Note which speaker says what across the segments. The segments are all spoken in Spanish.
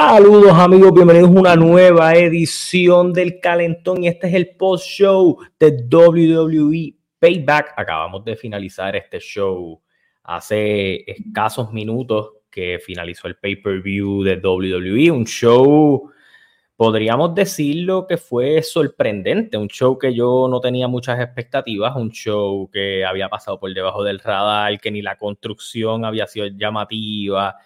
Speaker 1: Saludos amigos, bienvenidos a una nueva edición del Calentón y este es el post show de WWE Payback. Acabamos de finalizar este show hace escasos minutos que finalizó el pay-per-view de WWE, un show, podríamos decirlo que fue sorprendente, un show que yo no tenía muchas expectativas, un show que había pasado por debajo del radar, que ni la construcción había sido llamativa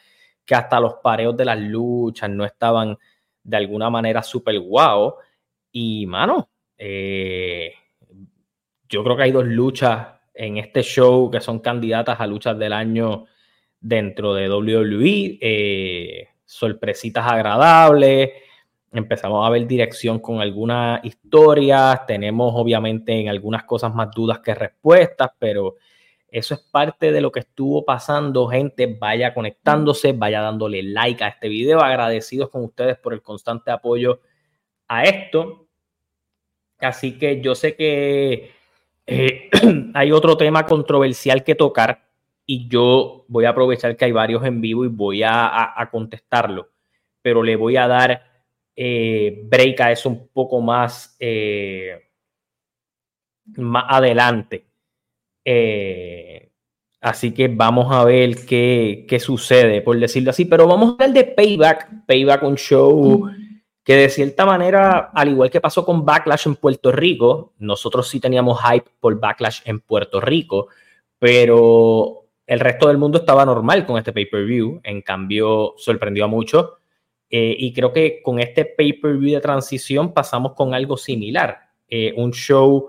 Speaker 1: que hasta los pareos de las luchas no estaban de alguna manera súper guau. Y, mano, eh, yo creo que hay dos luchas en este show que son candidatas a luchas del año dentro de WWE. Eh, sorpresitas agradables. Empezamos a ver dirección con algunas historias. Tenemos, obviamente, en algunas cosas más dudas que respuestas, pero eso es parte de lo que estuvo pasando, gente. Vaya conectándose, vaya dándole like a este video. Agradecidos con ustedes por el constante apoyo a esto. Así que yo sé que eh, hay otro tema controversial que tocar y yo voy a aprovechar que hay varios en vivo y voy a, contestarlo, pero le voy a dar eh, break a eso un poco más, eh, más adelante. Eh, así que vamos a ver qué, qué, sucede, por decirlo así. Pero vamos a hablar de Payback. Payback, un show que de cierta manera, al igual que pasó con Backlash en Puerto Rico, nosotros sí teníamos hype por Backlash en Puerto Rico, pero el resto del mundo estaba normal con este pay-per-view. En cambio, sorprendió a muchos. Eh, y creo que con este pay-per-view de transición pasamos con algo similar. Eh, un show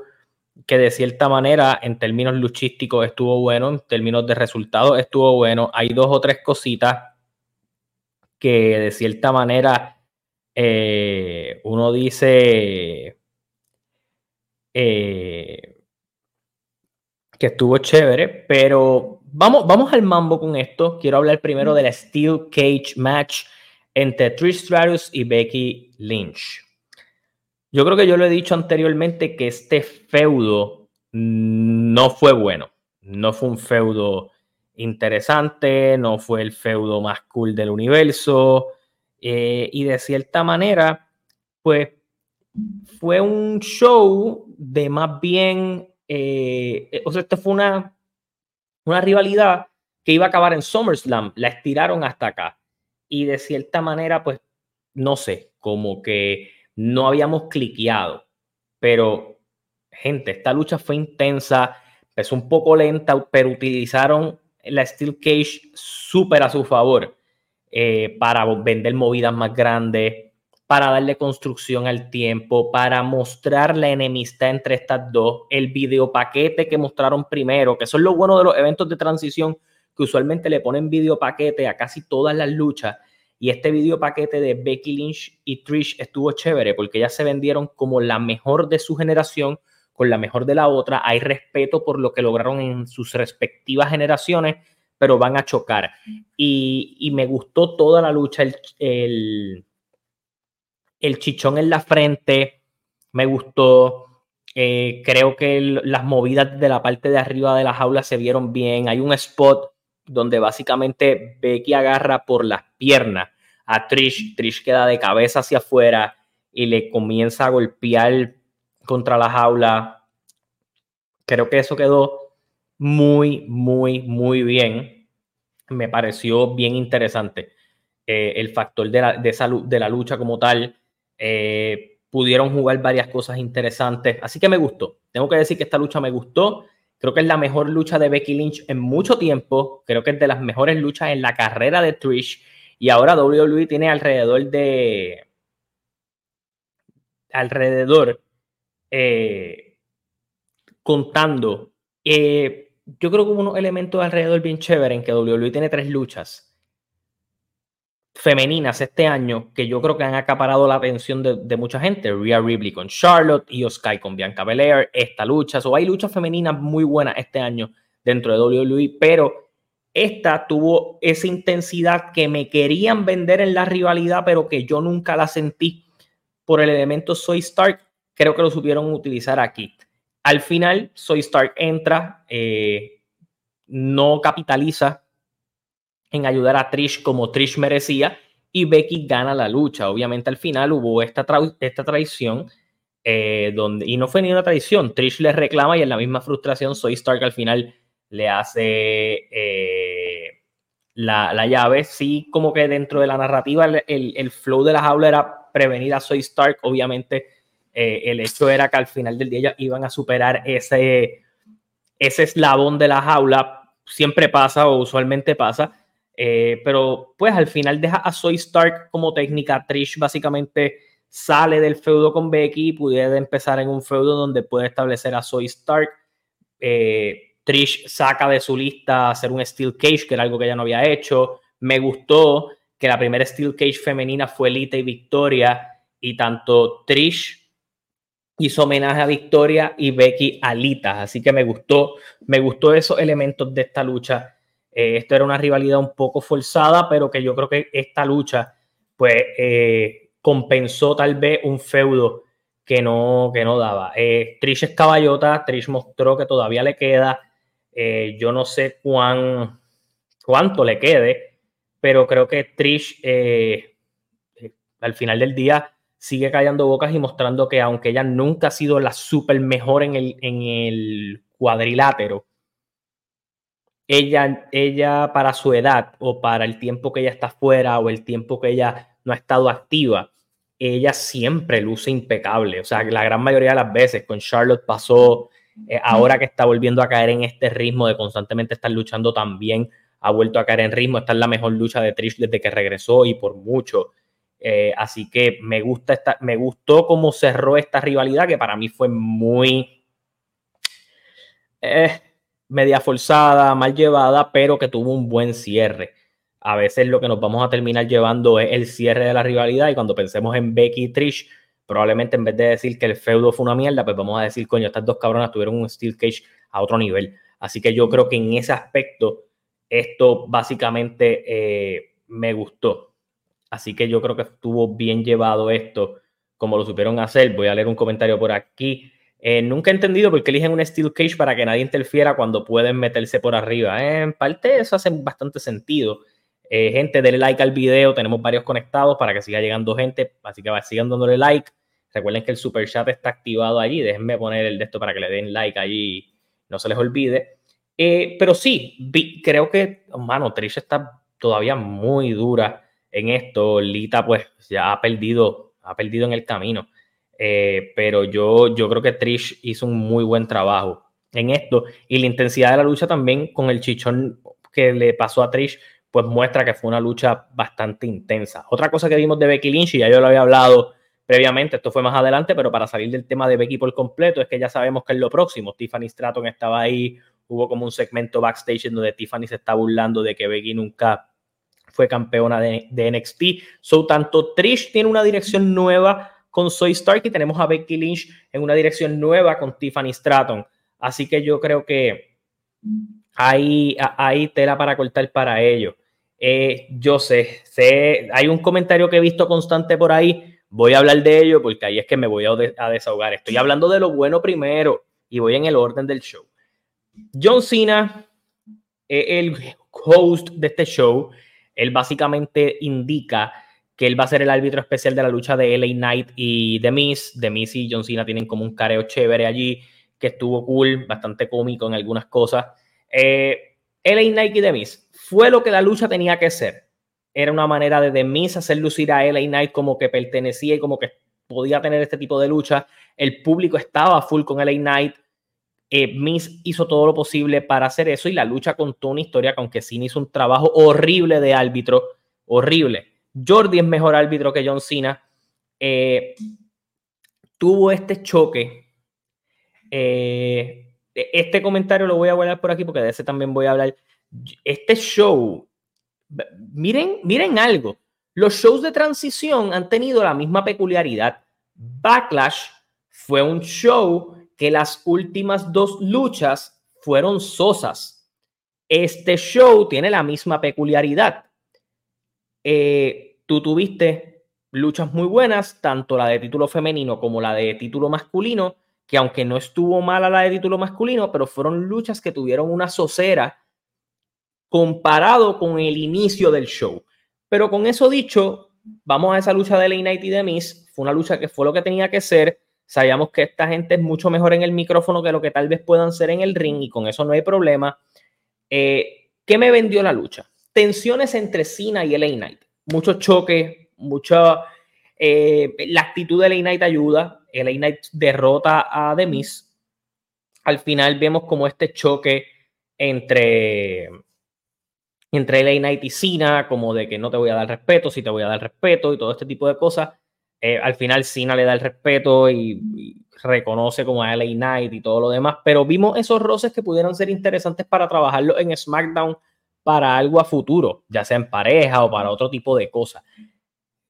Speaker 1: que de cierta manera en términos luchísticos estuvo bueno, en términos de resultados estuvo bueno. Hay dos o tres cositas que de cierta manera eh, uno dice eh, que estuvo chévere, pero vamos, vamos al mambo con esto. Quiero hablar primero del Steel Cage Match entre Trish Stratus y Becky Lynch. Yo creo que yo lo he dicho anteriormente que este feudo no fue bueno. No fue un feudo interesante, no fue el feudo más cool del universo. Eh, y de cierta manera, pues fue un show de más bien, eh, o sea, esto fue una, una rivalidad que iba a acabar en SummerSlam, la estiraron hasta acá. Y de cierta manera, pues, no sé, como que no habíamos cliqueado. Pero, gente, esta lucha fue intensa, empezó un poco lenta, pero utilizaron la Steel Cage súper a su favor eh, para vender movidas más grandes, para darle construcción al tiempo, para mostrar la enemistad entre estas dos, el video paquete que mostraron primero, que eso es lo bueno de los eventos de transición, que usualmente le ponen video paquete a casi todas las luchas y este video paquete de Becky Lynch y Trish estuvo chévere porque ellas se vendieron como la mejor de su generación con la mejor de la otra. Hay respeto por lo que lograron en sus respectivas generaciones, pero van a chocar. Y, me gustó toda la lucha, el, chichón en la frente, me gustó. Eh, creo que las movidas de la parte de arriba de la jaula se vieron bien. Hay un spot donde básicamente Becky agarra por las piernas a Trish. Trish queda de cabeza hacia afuera y le comienza a golpear contra la jaula. Creo que eso quedó muy, muy, muy bien. Me pareció bien interesante. Eh, el factor de la, de, la lucha como tal. Eh, pudieron jugar varias cosas interesantes. Así que me gustó. Tengo que decir que esta lucha me gustó. Creo que es la mejor lucha de Becky Lynch en mucho tiempo. Creo que es de las mejores luchas en la carrera de Trish. Y ahora WWE tiene alrededor de. Alrededor. Eh, contando. Eh, yo creo que unos elementos alrededor bien chévere en que WWE tiene tres luchas femeninas este año que yo creo que han acaparado la atención de, mucha gente. Rhea Ripley con Charlotte, Io Sky con Bianca Belair, esta lucha. O hay luchas femeninas muy buenas este año dentro de WWE, pero esta tuvo esa intensidad que me querían vender en la rivalidad, pero que yo nunca la sentí por el elemento Soy Stark. Creo que lo supieron utilizar aquí. Al final, Soy Stark entra, eh, no capitaliza en ayudar a Trish como Trish merecía y Becky gana la lucha. Obviamente al final hubo esta, esta traición eh, donde, y no fue ni una traición, Trish le reclama y en la misma frustración Soy Stark al final le hace eh, la, llave. Sí, como que dentro de la narrativa el, flow de la jaula era prevenir a Soy Stark, obviamente eh, el hecho era que al final del día iban a superar ese, ese eslabón de la jaula, siempre pasa o usualmente pasa, eh, pero pues al final deja a Soy Stark como técnica. Trish básicamente sale del feudo con Becky y pudiera empezar en un feudo donde puede establecer a Soy Stark. Trish saca de su lista hacer un Steel Cage, que era algo que ella no había hecho. Me gustó que la primera Steel Cage femenina fue Lita y Victoria, y tanto Trish hizo homenaje a Victoria y Becky a Lita. Así que me gustó, me gustó esos elementos de esta lucha eh, esto era una rivalidad un poco forzada, pero que yo creo que esta lucha, pues, eh, compensó tal vez un feudo que no, que no daba. Eh, Trish es caballota, Trish mostró que todavía le queda. Yo no sé cuán, cuánto le quede, pero creo que Trish al final del día sigue callando bocas y mostrando que aunque ella nunca ha sido la super mejor en el, en el cuadrilátero, ella, ella para su edad o para el tiempo que ella está fuera o el tiempo que ella no ha estado activa, ella siempre luce impecable. O sea, la gran mayoría de las veces con Charlotte pasó, eh, ahora que está volviendo a caer en este ritmo de constantemente estar luchando también, ha vuelto a caer en ritmo. Esta es la mejor lucha de Trish desde que regresó y por mucho. Eh, así que me gusta me gustó cómo cerró esta rivalidad que para mí fue muy eh, media forzada, mal llevada, pero que tuvo un buen cierre. A veces lo que nos vamos a terminar llevando es el cierre de la rivalidad y cuando pensemos en Becky y Trish, probablemente en vez de decir que el feudo fue una mierda, pues vamos a decir, coño, estas dos cabronas tuvieron un Steel Cage a otro nivel. Así que yo creo que en ese aspecto esto básicamente eh, me gustó. Así que yo creo que estuvo bien llevado esto, como lo supieron hacer. Voy a leer un comentario por aquí. Eh, nunca he entendido por qué eligen un Steel Cage para que nadie interfiera cuando pueden meterse por arriba. Eh, en parte eso hace bastante sentido. Eh, gente, denle like al video. Tenemos varios conectados para que siga llegando gente. Así que sigan dándole like. Recuerden que el super chat está activado allí. Déjenme poner el de esto para que le den like allí. No se les olvide. pero sí, creo que, mano, Trish está todavía muy dura en esto. Lita, pues, ya ha perdido, ha perdido en el camino. Eh, pero yo, yo creo que Trish hizo un muy buen trabajo en esto y la intensidad de la lucha también con el chichón que le pasó a Trish pues muestra que fue una lucha bastante intensa. Otra cosa que vimos de Becky Lynch, y ya yo lo había hablado previamente, esto fue más adelante, pero para salir del tema de Becky por completo, es que ya sabemos que es lo próximo. Tiffany Stratton estaba ahí, hubo como un segmento backstage donde Tiffany se está burlando de que Becky nunca fue campeona de, de NXT. So, tanto Trish tiene una dirección nueva con Soy Stark y tenemos a Becky Lynch en una dirección nueva con Tiffany Stratton. Así que yo creo que hay, hay tela para cortar para ello. Eh, yo sé, sé, hay un comentario que he visto constante por ahí. Voy a hablar de ello porque ahí es que me voy a, desahogar. Estoy hablando de lo bueno primero y voy en el orden del show. John Cena, el host de este show, él básicamente indica que él va a ser el árbitro especial de la lucha de LA Knight y The Miz. The Miz y John Cena tienen como un careo chévere allí, que estuvo cool, bastante cómico en algunas cosas. Eh, LA Knight y The Miz fue lo que la lucha tenía que ser. Era una manera de The Miz hacer lucir a LA Knight como que pertenecía y como que podía tener este tipo de lucha. El público estaba full con LA Knight. Eh, Miz hizo todo lo posible para hacer eso y la lucha contó una historia que Cena hizo un trabajo horrible de árbitro, horrible Jordi es mejor árbitro que John Cena. Eh, tuvo este choque. Eh, este comentario lo voy a guardar por aquí porque de ese también voy a hablar. Este show, miren, miren algo. Los shows de transición han tenido la misma peculiaridad. Backlash fue un show que las últimas dos luchas fueron sosas. Este show tiene la misma peculiaridad. Eh, tú tuviste luchas muy buenas, tanto la de título femenino como la de título masculino, que aunque no estuvo mala la de título masculino, pero fueron luchas que tuvieron una socera comparado con el inicio del show. Pero con eso dicho, vamos a esa lucha de LA Knight y de Miss. Fue una lucha que fue lo que tenía que ser. Sabíamos que esta gente es mucho mejor en el micrófono que lo que tal vez puedan ser en el ring y con eso no hay problema. Eh, ¿Qué me vendió la lucha? Tensiones entre Cena y LA Knight. Muchos choques, mucha... Eh, la actitud de LA Knight ayuda. LA Knight derrota a The Miz. Al final vemos como este choque entre entre LA Knight y Cena, como de que no te voy a dar respeto, si te voy a dar respeto y todo este tipo de cosas. Eh, al final Cena le da el respeto y, reconoce como a LA Knight y todo lo demás, pero vimos esos roces que pudieron ser interesantes para trabajarlo en SmackDown para algo a futuro, ya sea en pareja o para otro tipo de cosas.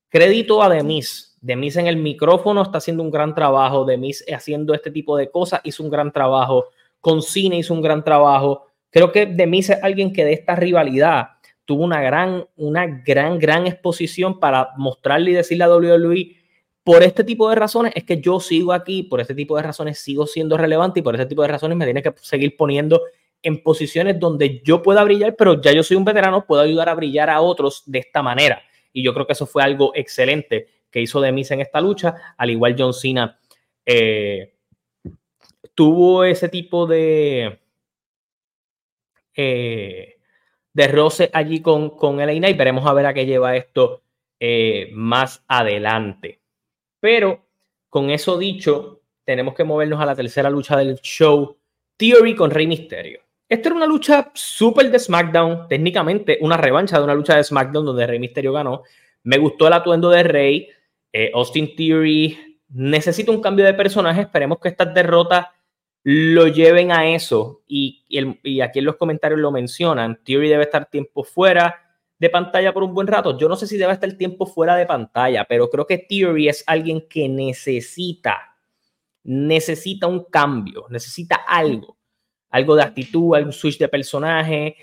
Speaker 1: Crédito a Demis. Demis en el micrófono está haciendo un gran trabajo. Demis haciendo este tipo de cosas hizo un gran trabajo. Con Cena hizo un gran trabajo. Creo que Demis es alguien que de esta rivalidad tuvo una gran, una gran, gran exposición para mostrarle y decirle a WWE por este tipo de razones es que yo sigo aquí, por este tipo de razones sigo siendo relevante y por este tipo de razones me tiene que seguir poniendo en posiciones donde yo pueda brillar, pero ya yo soy un veterano, puedo ayudar a brillar a otros de esta manera. Y yo creo que eso fue algo excelente que hizo Demis en esta lucha, al igual John Cena eh, tuvo ese tipo de eh, de roce allí con, con Elena y veremos a ver a qué lleva esto eh, más adelante. Pero con eso dicho, tenemos que movernos a la tercera lucha del show, Theory con Rey Mysterio. Esta era una lucha súper de SmackDown, técnicamente una revancha de una lucha de SmackDown donde Rey Mysterio ganó. Me gustó el atuendo de Rey. Eh, Austin Theory necesita un cambio de personaje. Esperemos que estas derrotas lo lleven a eso. Y, y, aquí en los comentarios lo mencionan. Theory debe estar tiempo fuera de pantalla por un buen rato. Yo no sé si debe estar tiempo fuera de pantalla, pero creo que Theory es alguien que necesita, necesita un cambio, necesita algo, algo de actitud, algún switch de personaje.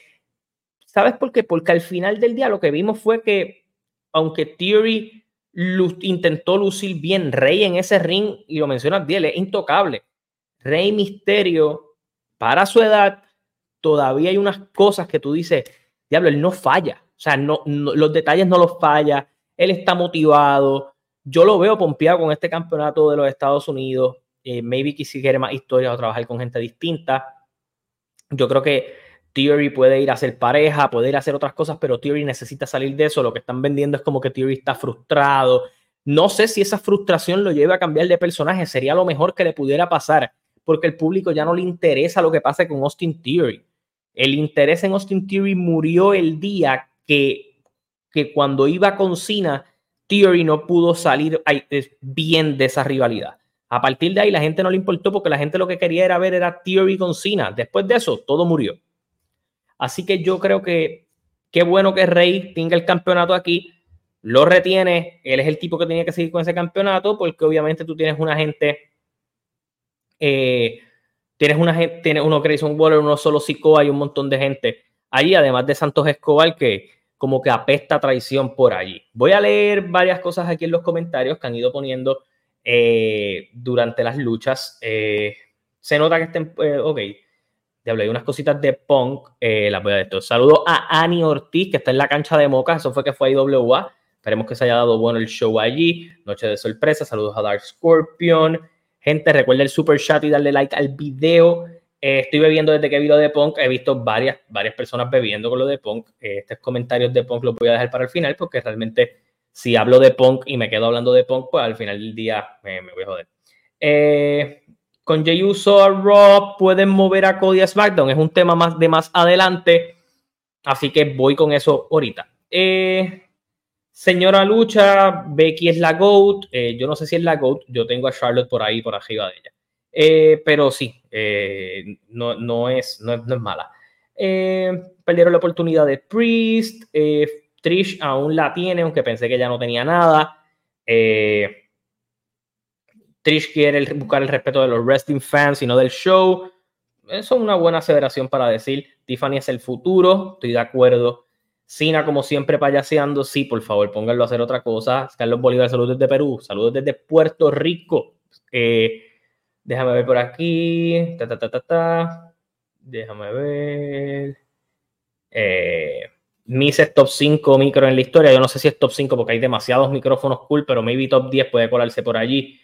Speaker 1: ¿Sabes por qué? Porque al final del día lo que vimos fue que, aunque Theory intentó lucir bien Rey en ese ring, y lo mencionas bien, es intocable Rey Misterio, para su edad, todavía hay unas cosas que tú dices, diablo, él no falla. O sea, no, los detalles no los falla. Él está motivado. Yo lo veo pompeado con este campeonato de los Estados Unidos. Eh, maybe quiere más historias o trabajar con gente distinta. Yo creo que Theory puede ir a hacer pareja, puede ir a hacer otras cosas, pero Theory necesita salir de eso. Lo que están vendiendo es como que Theory está frustrado. No sé si esa frustración lo lleva a cambiar de personaje. Sería lo mejor que le pudiera pasar porque el público ya no le interesa lo que pase con Austin Theory. El interés en Austin Theory murió el día que, que cuando iba con Cena, Theory no pudo salir bien de esa rivalidad. A partir de ahí la gente no le importó porque la gente lo que quería era ver era Theory con Cena. Después de eso, todo murió. Así que yo creo que qué bueno que Rey tenga el campeonato aquí, lo retiene, él es el tipo que tenía que seguir con ese campeonato porque obviamente tú tienes una gente eh, tienes una gente, tienes uno Grayson Waller, uno solo Sikoa y un montón de gente allí, además de Santos Escobar, que como que apesta traición por allí. Voy a leer varias cosas aquí en los comentarios que han ido poniendo eh, durante las luchas. Eh, se nota que estén, ok, hablé de unas cositas de punk, las voy a esto. Saludo a Annie Ortiz, que está en la cancha de Moca, eso fue que fue IWA. Esperemos que se haya dado bueno el show allí. Noche de sorpresa. Saludos a Dark Scorpion. Gente, recuerda el super chat y darle like al video. Eh, estoy bebiendo desde que vi lo de Punk. He visto varias, varias personas bebiendo con lo de Punk. Eh, estos comentarios de Punk los voy a dejar para el final porque realmente si hablo de Punk y me quedo hablando de Punk, pues al final del día me, voy a joder. Eh, con Jey Uso a Raw pueden mover a Cody a SmackDown. Es un tema más de más adelante. Así que voy con eso ahorita. Eh, Señora Lucha, Becky es la GOAT. Eh, yo no sé si es la GOAT. Yo tengo a Charlotte por ahí, por arriba de ella. Eh, pero sí, eh, no, no, es, no, es, mala. perdieron la oportunidad de Priest. Trish aún la tiene, aunque pensé que ya no tenía nada. Trish quiere buscar el respeto de los wrestling fans y no del show. Eso es una buena aseveración para decir. Tiffany es el futuro, estoy de acuerdo. Sina, como siempre, payaseando. Sí, por favor, pónganlo a hacer otra cosa. Carlos Bolívar, saludos desde Perú. Saludos desde Puerto Rico. Eh, déjame ver por aquí. Ta, ta, ta, Déjame ver. Eh, Miss es top 5 micro en la historia. Yo no sé si es top 5 porque hay demasiados micrófonos cool, pero maybe top 10 puede colarse por allí.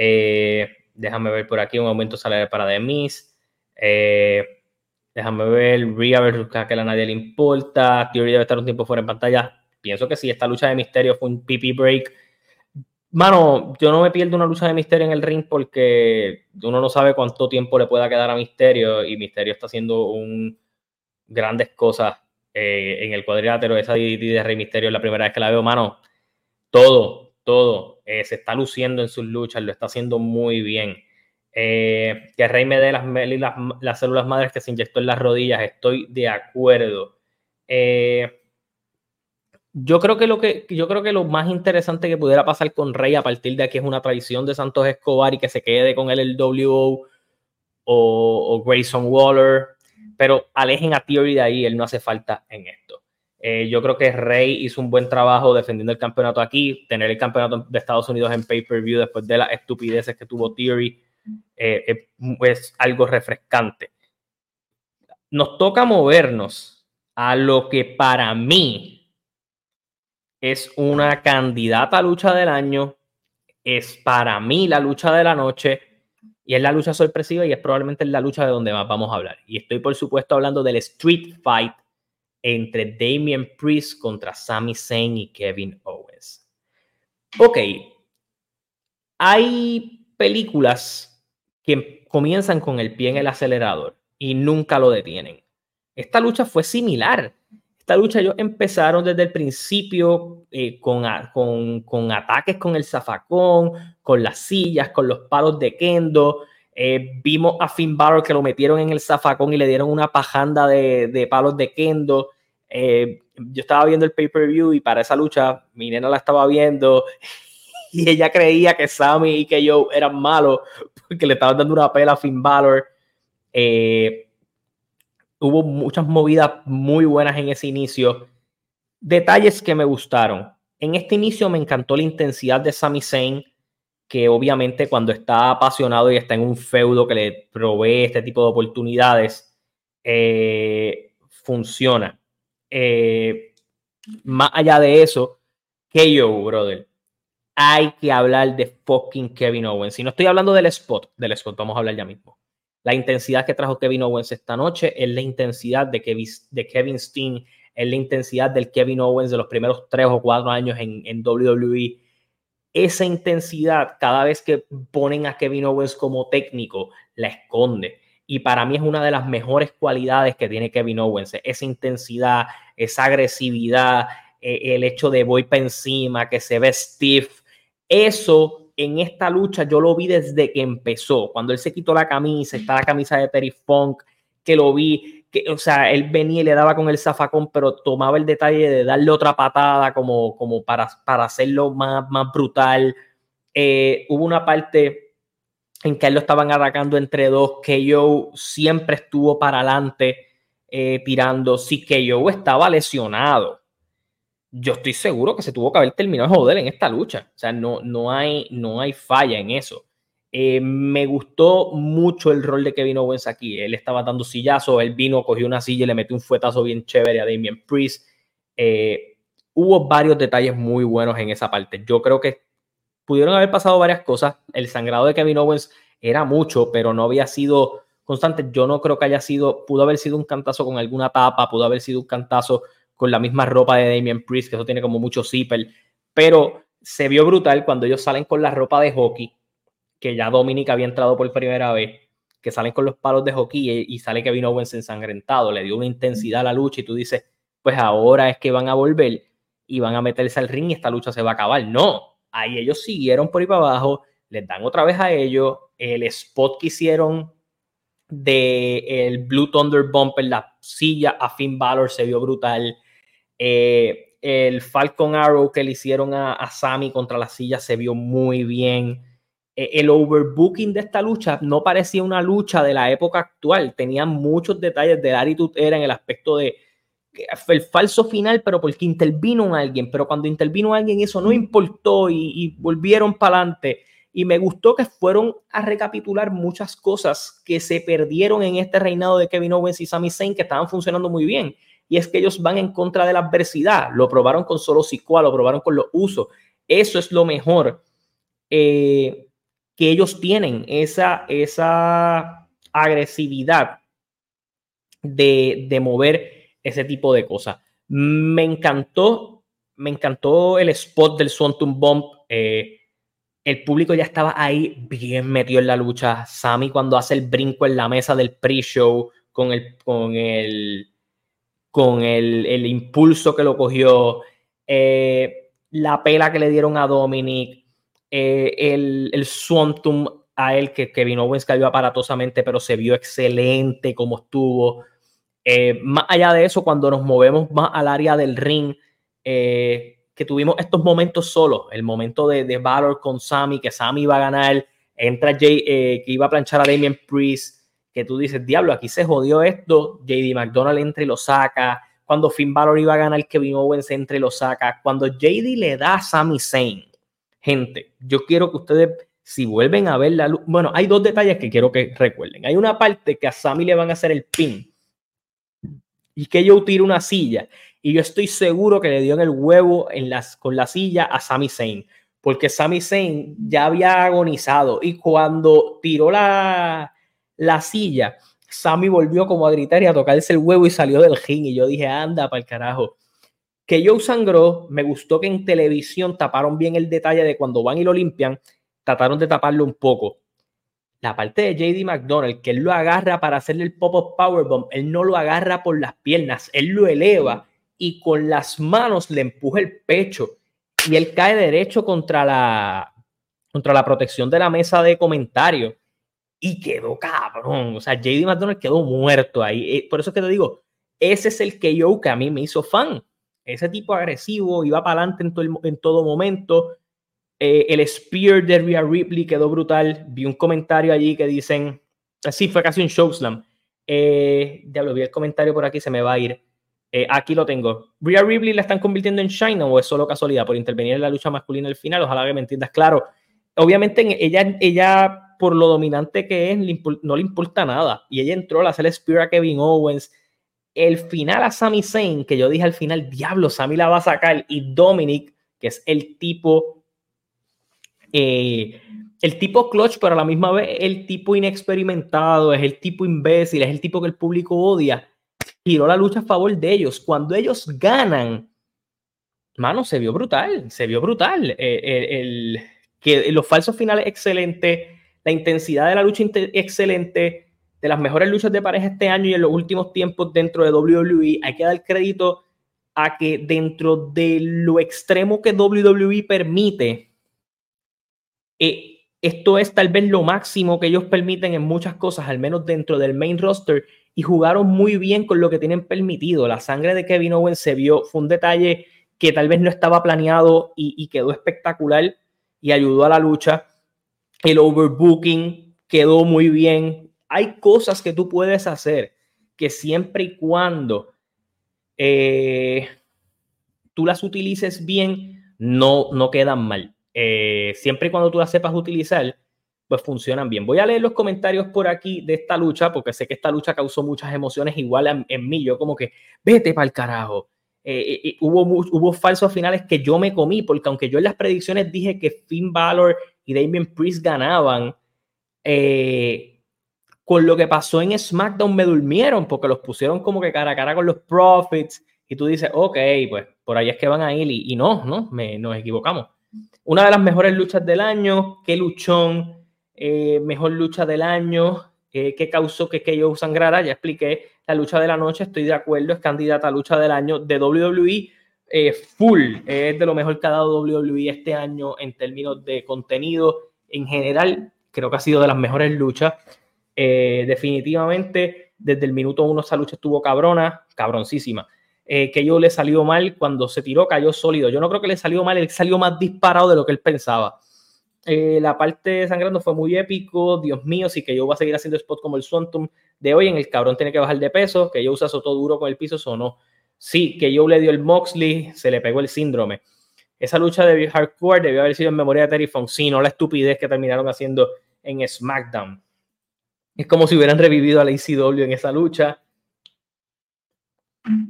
Speaker 1: Eh, déjame ver por aquí un aumento salarial para The Miss. Eh, déjame ver. Rhea versus que a nadie le importa. Theory debe estar un tiempo fuera en pantalla. Pienso que sí, esta lucha de misterio fue un PP break. Mano, yo no me pierdo una lucha de misterio en el ring porque uno no sabe cuánto tiempo le pueda quedar a Misterio y Misterio está haciendo un grandes cosas eh, en el cuadrilátero. Esa de Rey Misterio es la primera vez que la veo, mano. Todo, todo eh, se está luciendo en sus luchas, lo está haciendo muy bien. Eh, que Rey me dé las, las, células madres que se inyectó en las rodillas, estoy de acuerdo. yo creo que lo que yo creo que lo más interesante que pudiera pasar con Rey a partir de aquí es una traición de Santos Escobar y que se quede con él el WO o Grayson Waller pero alejen a Theory de ahí, él no hace falta en esto. Eh, yo creo que Rey hizo un buen trabajo defendiendo el campeonato aquí, tener el campeonato de Estados Unidos en pay-per-view después de las estupideces que tuvo Theory eh, es algo refrescante. Nos toca movernos a lo que para mí es una candidata a lucha del año, es para mí la lucha de la noche y es la lucha sorpresiva y es probablemente la lucha de donde más vamos a hablar. Y estoy, por supuesto, hablando del Street Fight entre Damien Priest contra Sami Zayn y Kevin Owens. Ok, hay películas que comienzan con el pie en el acelerador y nunca lo detienen. Esta lucha fue similar. Esta lucha ellos empezaron desde el principio eh, con, con, con, ataques con el zafacón, con las sillas, con los palos de kendo. Eh, vimos a Finn Balor que lo metieron en el zafacón y le dieron una pajanda de, de palos de kendo. Eh, yo estaba viendo el pay-per-view y para esa lucha mi nena la estaba viendo y ella creía que Sammy y que yo eran malos porque le estaban dando una pela a Finn Balor. Eh, hubo muchas movidas muy buenas en ese inicio. Detalles que me gustaron. En este inicio me encantó la intensidad de Sami Zayn, que obviamente cuando está apasionado y está en un feudo que le provee este tipo de oportunidades, eh, funciona. Eh, más allá de eso, yo, brother, hay que hablar de fucking Kevin Owens. Si no estoy hablando del spot, del spot, vamos a hablar ya mismo. La intensidad que trajo Kevin Owens esta noche es la intensidad de Kevin, de Kevin Steen, es la intensidad del Kevin Owens de los primeros tres o cuatro años en, en WWE. Esa intensidad, cada vez que ponen a Kevin Owens como técnico, la esconde. Y para mí es una de las mejores cualidades que tiene Kevin Owens. Esa intensidad, esa agresividad, eh, el hecho de voy para encima, que se ve stiff. Eso en esta lucha yo lo vi desde que empezó, cuando él se quitó la camisa, está la camisa de Terry Funk, que lo vi, o sea, él venía y le daba con el zafacón, pero tomaba el detalle de darle otra patada como, como para, para hacerlo más, más brutal. Eh, hubo una parte en que él lo estaban atacando entre dos, que yo siempre estuvo para adelante eh, tirando, sí que yo estaba lesionado yo estoy seguro que se tuvo que haber terminado joder en esta lucha. O sea, no, no, hay, no hay falla en eso. Eh, me gustó mucho el rol de Kevin Owens aquí. Él estaba dando sillazos, él vino, cogió una silla y le metió un fuetazo bien chévere a Damien Priest. Eh, hubo varios detalles muy buenos en esa parte. Yo creo que pudieron haber pasado varias cosas. El sangrado de Kevin Owens era mucho, pero no había sido constante. Yo no creo que haya sido, pudo haber sido un cantazo con alguna tapa, pudo haber sido un cantazo con la misma ropa de Damien Priest, que eso tiene como mucho zipper, pero se vio brutal cuando ellos salen con la ropa de hockey, que ya Dominic había entrado por primera vez, que salen con los palos de hockey y, sale Kevin Owens ensangrentado, le dio una intensidad a la lucha y tú dices, pues ahora es que van a volver y van a meterse al ring y esta lucha se va a acabar. No, ahí ellos siguieron por ahí para abajo, les dan otra vez a ellos, el spot que hicieron de el Blue Thunder Bumper, la silla a Finn Balor se vio brutal. Eh, el Falcon Arrow que le hicieron a, a Sammy contra la silla se vio muy bien. Eh, el overbooking de esta lucha no parecía una lucha de la época actual. Tenía muchos detalles de Attitude Era en el aspecto de el falso final, pero porque intervino alguien. Pero cuando intervino alguien, eso no importó y, y volvieron para adelante. Y me gustó que fueron a recapitular muchas cosas que se perdieron en este reinado de Kevin Owens y Sami Zayn que estaban funcionando muy bien y es que ellos van en contra de la adversidad. Lo probaron con solo Sikoa, lo probaron con los usos. Eso es lo mejor eh, que ellos tienen, esa, esa agresividad de, de mover ese tipo de cosas. Me encantó, me encantó el spot del Swanton Bomb. Eh, el público ya estaba ahí bien metido en la lucha. Sammy cuando hace el brinco en la mesa del pre-show con el, con el, con el, impulso que lo cogió, eh, la pela que le dieron a Dominic, eh, el, el Swantum a él que Kevin Owens cayó aparatosamente, pero se vio excelente como estuvo. Eh, más allá de eso, cuando nos movemos más al área del ring, eh, que tuvimos estos momentos solos, el momento de, de Valor con Sammy, que Sammy iba a ganar, entra Jay, que iba a planchar a Damien Priest, que tú dices, diablo, aquí se jodió esto, JD McDonald entra y lo saca, cuando Finn Balor iba a ganar, Kevin Owens entra y lo saca, cuando JD le da a Sami Zayn, gente, yo quiero que ustedes, si vuelven a ver la luz, bueno, hay dos detalles que quiero que recuerden, hay una parte que a Sami le van a hacer el pin, y que yo tire una silla. Y yo estoy seguro que le dio en el huevo en las, con la silla a Sami Zayn, porque Sami Zayn ya había agonizado y cuando tiró la, la silla, Sami volvió como a gritar y a tocarse el huevo y salió del ring. Y yo dije, anda para el carajo. Que yo sangró, me gustó que en televisión taparon bien el detalle de cuando van y lo limpian, trataron de taparlo un poco la parte de JD McDonald, que él lo agarra para hacerle el pop-up powerbomb, él no lo agarra por las piernas, él lo eleva y con las manos le empuja el pecho y él cae derecho contra la, contra la protección de la mesa de comentarios y quedó cabrón. O sea, JD McDonald quedó muerto ahí. Eh, por eso es que te digo, ese es el yo que a mí me hizo fan. Ese tipo agresivo, iba para adelante en todo, en todo momento, eh, el Spear de Rhea Ripley quedó brutal. Vi un comentario allí que dicen, así fue casi un showslam. Eh, lo vi el comentario por aquí, se me va a ir. Eh, aquí lo tengo. ¿Rhea Ripley la están convirtiendo en China o es solo casualidad por intervenir en la lucha masculina al final? Ojalá que me entiendas. Claro, obviamente ella, ella por lo dominante que es, no le importa nada. Y ella entró a hacer el Spear a Kevin Owens. El final a Sami Zayn, que yo dije al final, diablo, Sami la va a sacar. Y Dominic, que es el tipo eh, el tipo clutch, pero a la misma vez el tipo inexperimentado, es el tipo imbécil, es el tipo que el público odia, tiró la lucha a favor de ellos. Cuando ellos ganan, mano, se vio brutal, se vio brutal. Eh, el, que los falsos finales excelentes, la intensidad de la lucha excelente, de las mejores luchas de pareja este año y en los últimos tiempos dentro de WWE, hay que dar crédito a que dentro de lo extremo que WWE permite, eh, esto es tal vez lo máximo que ellos permiten en muchas cosas, al menos dentro del main roster, y jugaron muy bien con lo que tienen permitido. La sangre de Kevin Owens se vio, fue un detalle que tal vez no estaba planeado y, quedó espectacular y ayudó a la lucha. El overbooking quedó muy bien. Hay cosas que tú puedes hacer que siempre y cuando eh, tú las utilices bien, no, no quedan mal. Eh, siempre y cuando tú las sepas utilizar, pues funcionan bien. Voy a leer los comentarios por aquí de esta lucha, porque sé que esta lucha causó muchas emociones igual en, mí. Yo como que, vete para el carajo. Eh, eh, hubo, hubo falsos finales que yo me comí, porque aunque yo en las predicciones dije que Finn Balor y Damien Priest ganaban, con lo que pasó en SmackDown me durmieron, porque los pusieron como que cara a cara con los Profits, y tú dices, ok, pues por ahí es que van a ir, y, no, no, me, nos equivocamos. Una de las mejores luchas del año, qué luchón, eh, mejor lucha del año, eh, qué causó que, que yo sangrara, ya expliqué, la lucha de la noche, estoy de acuerdo, es candidata a lucha del año de WWE, eh, full, es de lo mejor que ha dado WWE este año en términos de contenido. En general, creo que ha sido de las mejores luchas, definitivamente, desde el minuto uno esa lucha estuvo cabrona, cabroncísima. Eh, que yo le salió mal cuando se tiró, cayó sólido. Yo no creo que le salió mal, él salió más disparado de lo que él pensaba. Eh, la parte sangrando fue muy épico, Dios mío, sí que yo voy a seguir haciendo spot como el Swantum de hoy, en el cabrón tiene que bajar de peso, que yo usa todo duro con el piso, o no. Sí, que yo le dio el Moxley, se le pegó el síndrome. Esa lucha de hardcore debió haber sido en memoria de Terry Funk, sí, no la estupidez que terminaron haciendo en SmackDown. Es como si hubieran revivido a la ECW en esa lucha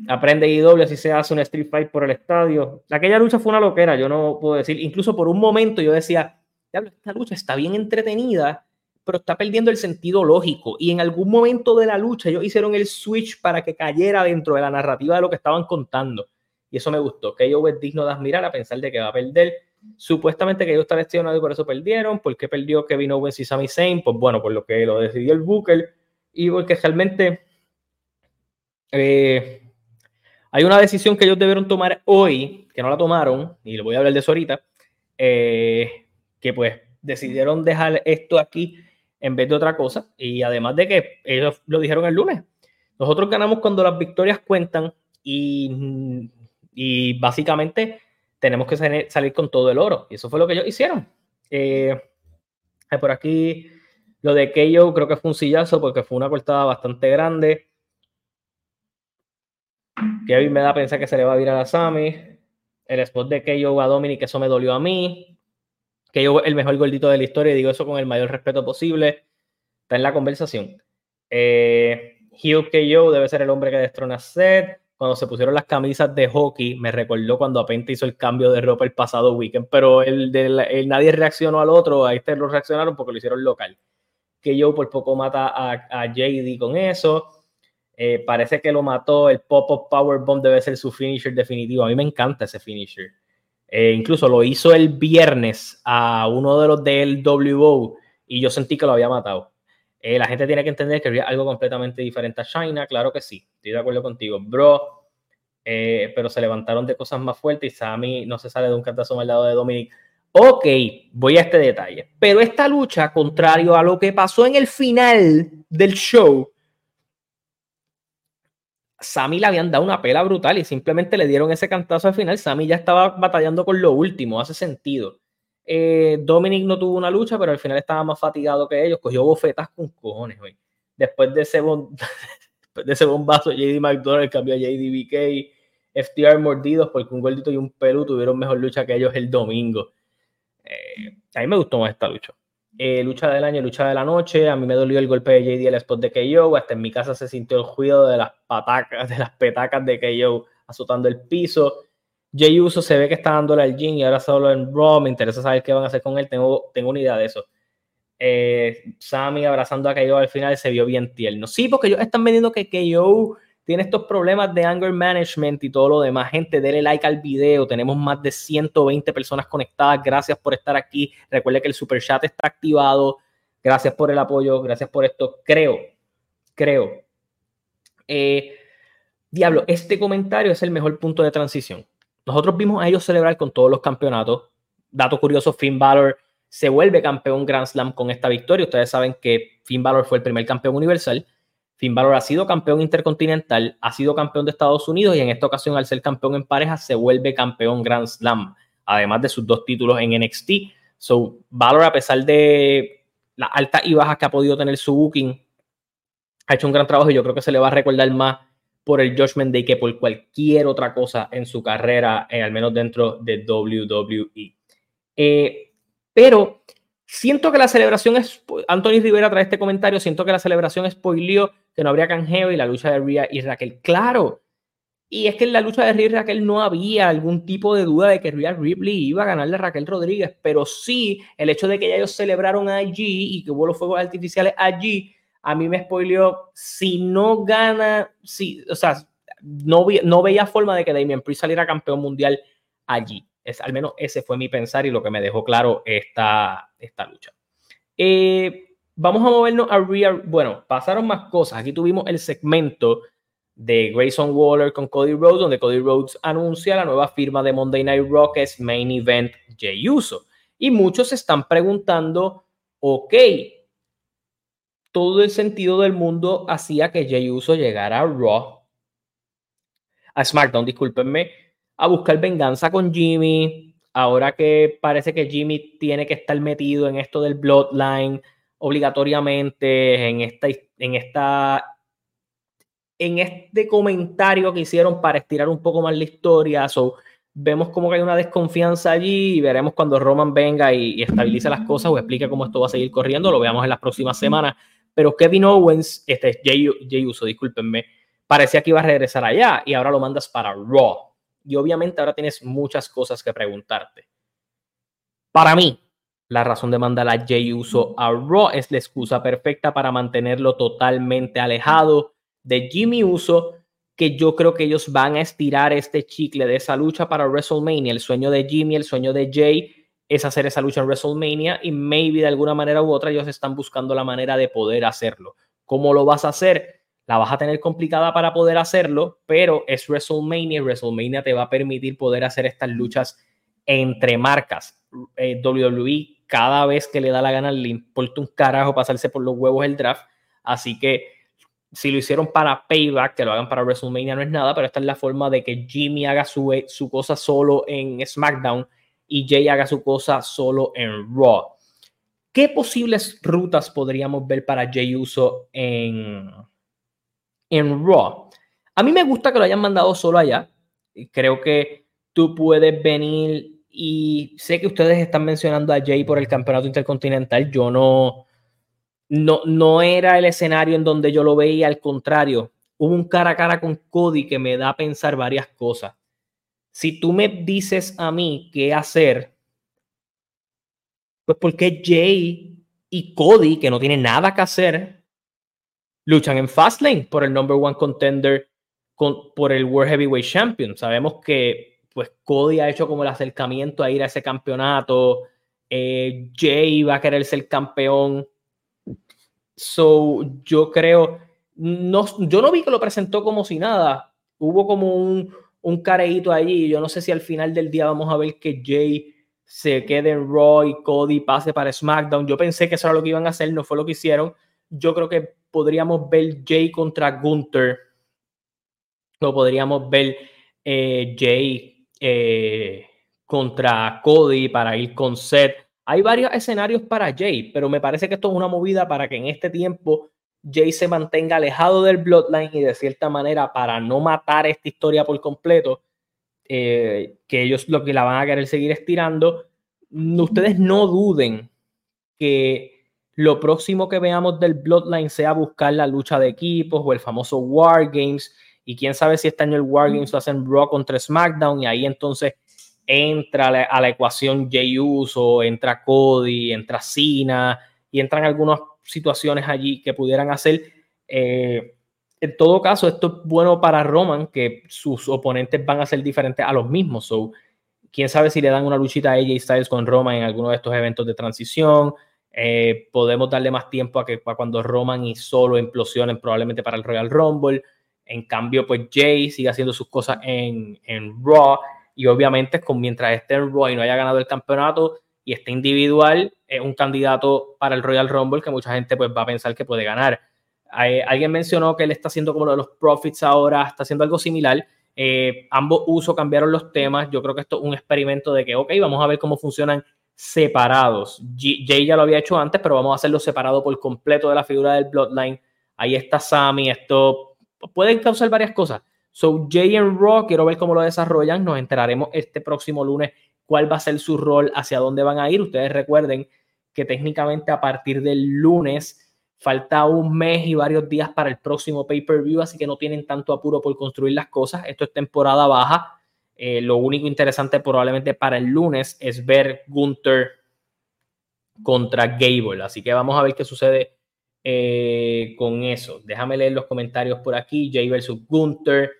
Speaker 1: Aprende IW, así se hace un Street Fight por el estadio. Aquella lucha fue una loquera, yo no puedo decir. Incluso por un momento yo decía, esta lucha está bien entretenida, pero está perdiendo el sentido lógico. Y en algún momento de la lucha ellos hicieron el switch para que cayera dentro de la narrativa de lo que estaban contando. Y eso me gustó. Que yo es digno de admirar a pensar de que va a perder. Supuestamente que ellos está lesionado y por eso perdieron. ¿Por qué perdió Kevin Owens y Sami Zayn? Pues bueno, por lo que lo decidió el Booker. Y porque realmente eh, hay una decisión que ellos debieron tomar hoy, que no la tomaron, y le voy a hablar de eso ahorita, eh, que pues decidieron dejar esto aquí en vez de otra cosa. Y además de que ellos lo dijeron el lunes, nosotros ganamos cuando las victorias cuentan y básicamente tenemos que salir con todo el oro. Y eso fue lo que ellos hicieron. Eh, por aquí lo de Keyo creo que fue un sillazo porque fue una cortada bastante grande. Kevin me da a pensar que se le va a virar a Sammy. El spot de Keyo a Dominic, eso me dolió a mí. Keyo el mejor gordito de la historia, y digo eso con el mayor respeto posible. Está en la conversación. Eh, Hugh Keyo debe ser el hombre que destrona a Seth. Cuando se pusieron las camisas de hockey, me recordó cuando Apente hizo el cambio de ropa el pasado weekend, pero el, de nadie reaccionó al otro, a este lo reaccionaron porque lo hicieron local. Que yo por poco mata a, a JD con eso. Eh, parece que lo mató. El pop-up power bomb debe ser su finisher definitivo. A mí me encanta ese finisher. Eh, incluso lo hizo el viernes a uno de los del WO y yo sentí que lo había matado. Eh, la gente tiene que entender que había algo completamente diferente a China. Claro que sí, estoy de acuerdo contigo, bro. pero se levantaron de cosas más fuertes y Sammy no se sale de un cantazo al lado de Dominic. Ok, voy a este detalle. Pero esta lucha, contrario a lo que pasó en el final del show, Sammy le habían dado una pela brutal y simplemente le dieron ese cantazo al final. Sammy ya estaba batallando con lo último, hace sentido. Eh, Dominic no tuvo una lucha, pero al final estaba más fatigado que ellos. Cogió bofetas con cojones, güey. Después de ese, bombazo, JD McDonald cambió a JDBK. FTR mordidos porque un gordito y un Perú tuvieron mejor lucha que ellos el domingo. Eh, a mí me gustó más esta lucha. Eh, lucha del año, lucha de la noche. A mí me dolió el golpe de JD el spot de KO. Hasta en mi casa se sintió el ruido de las patacas, de las petacas de KO azotando el piso. Jay Uso se ve que está dándole al Jin y ahora solo en Raw. Me interesa saber qué van a hacer con él. Tengo, tengo una idea de eso. Eh, Sammy abrazando a KO al final se vio bien tierno. Sí, porque ellos están vendiendo que KO tiene estos problemas de anger management y todo lo demás. Gente, denle like al video. Tenemos más de 120 personas conectadas. Gracias por estar aquí. Recuerde que el super chat está activado. Gracias por el apoyo. Gracias por esto. Creo, creo. Eh, diablo, este comentario es el mejor punto de transición. Nosotros vimos a ellos celebrar con todos los campeonatos. Dato curioso, Finn Balor se vuelve campeón Grand Slam con esta victoria. Ustedes saben que Finn Balor fue el primer campeón universal. Finn Balor ha sido campeón intercontinental, ha sido campeón de Estados Unidos y en esta ocasión al ser campeón en pareja se vuelve campeón Grand Slam, además de sus dos títulos en NXT. So, Balor a pesar de las altas y bajas que ha podido tener su booking, ha hecho un gran trabajo y yo creo que se le va a recordar más por el Judgment Day que por cualquier otra cosa en su carrera, eh, al menos dentro de WWE. Eh, pero siento que la celebración es, Anthony Rivera trae este comentario, siento que la celebración spoileó que no habría canjeo y la lucha de Rhea y Raquel. Claro. Y es que en la lucha de Rhea y Raquel no había algún tipo de duda de que Rhea Ripley iba a ganarle a Raquel Rodríguez, pero sí el hecho de que ellos celebraron allí y que hubo los fuegos artificiales allí, a mí me spoileó. Si no gana, si, o sea, no, no veía forma de que Damien Priest saliera campeón mundial allí. Es, al menos ese fue mi pensar y lo que me dejó claro esta, esta lucha. Eh, vamos a movernos a Real. Bueno, pasaron más cosas. Aquí tuvimos el segmento de Grayson Waller con Cody Rhodes, donde Cody Rhodes anuncia la nueva firma de Monday Night Raw, Main Event Jey Uso. Y muchos se están preguntando, ok, todo el sentido del mundo hacía que Jey Uso llegara a Raw, a SmackDown, discúlpenme, a buscar venganza con Jimmy. Ahora que parece que Jimmy tiene que estar metido en esto del Bloodline, obligatoriamente en esta, en esta en este comentario que hicieron para estirar un poco más la historia. So, vemos como que hay una desconfianza allí y veremos cuando Roman venga y, estabilice las cosas o explique cómo esto va a seguir corriendo. Lo veamos en las próximas semanas. Pero Kevin Owens, este Jay, Jay Uso, discúlpenme, parecía que iba a regresar allá y ahora lo mandas para Raw. Y obviamente ahora tienes muchas cosas que preguntarte. Para mí, la razón de mandar a Jay Uso a Raw es la excusa perfecta para mantenerlo totalmente alejado de Jimmy Uso, que yo creo que ellos van a estirar este chicle de esa lucha para WrestleMania. El sueño de Jimmy, el sueño de Jay es hacer esa lucha en WrestleMania y maybe de alguna manera u otra ellos están buscando la manera de poder hacerlo. ¿Cómo lo vas a hacer? La vas a tener complicada para poder hacerlo, pero es WrestleMania y WrestleMania te va a permitir poder hacer estas luchas entre marcas. Eh, WWE cada vez que le da la gana le importa un carajo pasarse por los huevos el draft. Así que si lo hicieron para Payback, que lo hagan para WrestleMania no es nada, pero esta es la forma de que Jimmy haga su, su cosa solo en SmackDown y Jay haga su cosa solo en Raw. ¿Qué posibles rutas podríamos ver para Jay Uso en, en Raw? A mí me gusta que lo hayan mandado solo allá. Creo que tú puedes venir y sé que ustedes están mencionando a Jay por el campeonato intercontinental. Yo no, no, no era el escenario en donde yo lo veía, al contrario, hubo un cara a cara con Cody que me da a pensar varias cosas. Si tú me dices a mí qué hacer, pues porque Jay y Cody, que no tienen nada que hacer, luchan en Fastlane por el number one contender con, por el World Heavyweight Champion. Sabemos que pues Cody ha hecho como el acercamiento a ir a ese campeonato. Eh, Jay va a querer ser campeón. So, yo creo, no, yo no vi que lo presentó como si nada. Hubo como un, un careíto allí. Yo no sé si al final del día vamos a ver que Jay se quede en Raw y Cody pase para SmackDown. Yo pensé que eso era lo que iban a hacer, no fue lo que hicieron. Yo creo que podríamos ver Jay contra Gunther. O podríamos ver eh, Jay eh, contra Cody, para ir con Seth. Hay varios escenarios para Jay, pero me parece que esto es una movida para que en este tiempo Jay se mantenga alejado del Bloodline y de cierta manera para no matar esta historia por completo, eh, que ellos lo que la van a querer seguir estirando. Ustedes no duden que lo próximo que veamos del Bloodline sea buscar la lucha de equipos o el famoso War Games y quién sabe si este año el Wargames lo hacen Raw contra SmackDown y ahí entonces entra a la, ecuación Jey Uso, entra Cody, entra Cena y entran algunas situaciones allí que pudieran hacer. Eh, en todo caso, esto es bueno para Roman, que sus oponentes van a ser diferentes a los mismos. So, quién sabe si le dan una luchita a AJ Styles con Roman en alguno de estos eventos de transición. Eh, podemos darle más tiempo a que a cuando Roman y solo implosionen probablemente para el Royal Rumble. En cambio, pues Jay sigue haciendo sus cosas en, en Raw y obviamente con, mientras esté Raw y no haya ganado el campeonato y esté individual, es un candidato para el Royal Rumble que mucha gente pues va a pensar que puede ganar. alguien mencionó que él está haciendo como lo de los Profits ahora, está haciendo algo similar. Eh, ambos usos cambiaron los temas. Yo creo que esto es un experimento de que, ok, vamos a ver cómo funcionan separados. Jay ya lo había hecho antes, pero vamos a hacerlo separado por completo de la figura del Bloodline. Ahí está Sammy, esto pueden causar varias cosas. So, Jay en Raw, quiero ver cómo lo desarrollan. Nos enteraremos este próximo lunes cuál va a ser su rol, hacia dónde van a ir. Ustedes recuerden que técnicamente a partir del lunes falta un mes y varios días para el próximo pay-per-view, así que no tienen tanto apuro por construir las cosas. Esto es temporada baja. Eh, lo único interesante probablemente para el lunes es ver Gunther contra Gable. Así que vamos a ver qué sucede eh, con eso. Déjame leer los comentarios por aquí. Jay versus Gunther.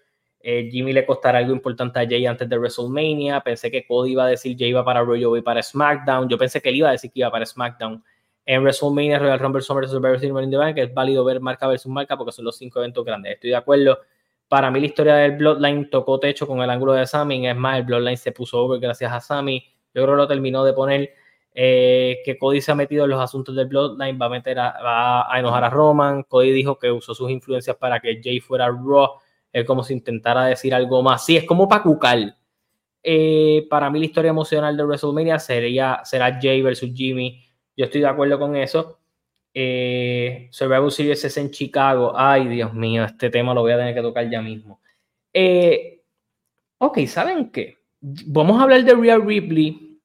Speaker 1: Eh, Jimmy le costará algo importante a Jay antes de WrestleMania. Pensé que Cody iba a decir Jay iba para Royal y para SmackDown. Yo pensé que él iba a decir que iba para SmackDown. En WrestleMania, Royal Rumble, SummerSlam Survivor Series, in the Bank, es válido ver marca versus marca porque son los cinco eventos grandes. Estoy de acuerdo. Para mí la historia del Bloodline tocó techo con el ángulo de Sami. Es más, el Bloodline se puso over gracias a Sami. Yo creo que lo terminó de poner. Eh, que Cody se ha metido en los asuntos del Bloodline, va a, meter a, a enojar a Roman. Cody dijo que usó sus influencias para que Jay fuera Raw. Es como si intentara decir algo más. Sí, es como para cucar. Eh, para mí la historia emocional de WrestleMania sería, será Jay versus Jimmy. Yo estoy de acuerdo con eso. Eh, Survivor Series es en Chicago. Ay, Dios mío, este tema lo voy a tener que tocar ya mismo. Eh, ok, ¿saben qué? Vamos a hablar de Rhea Ripley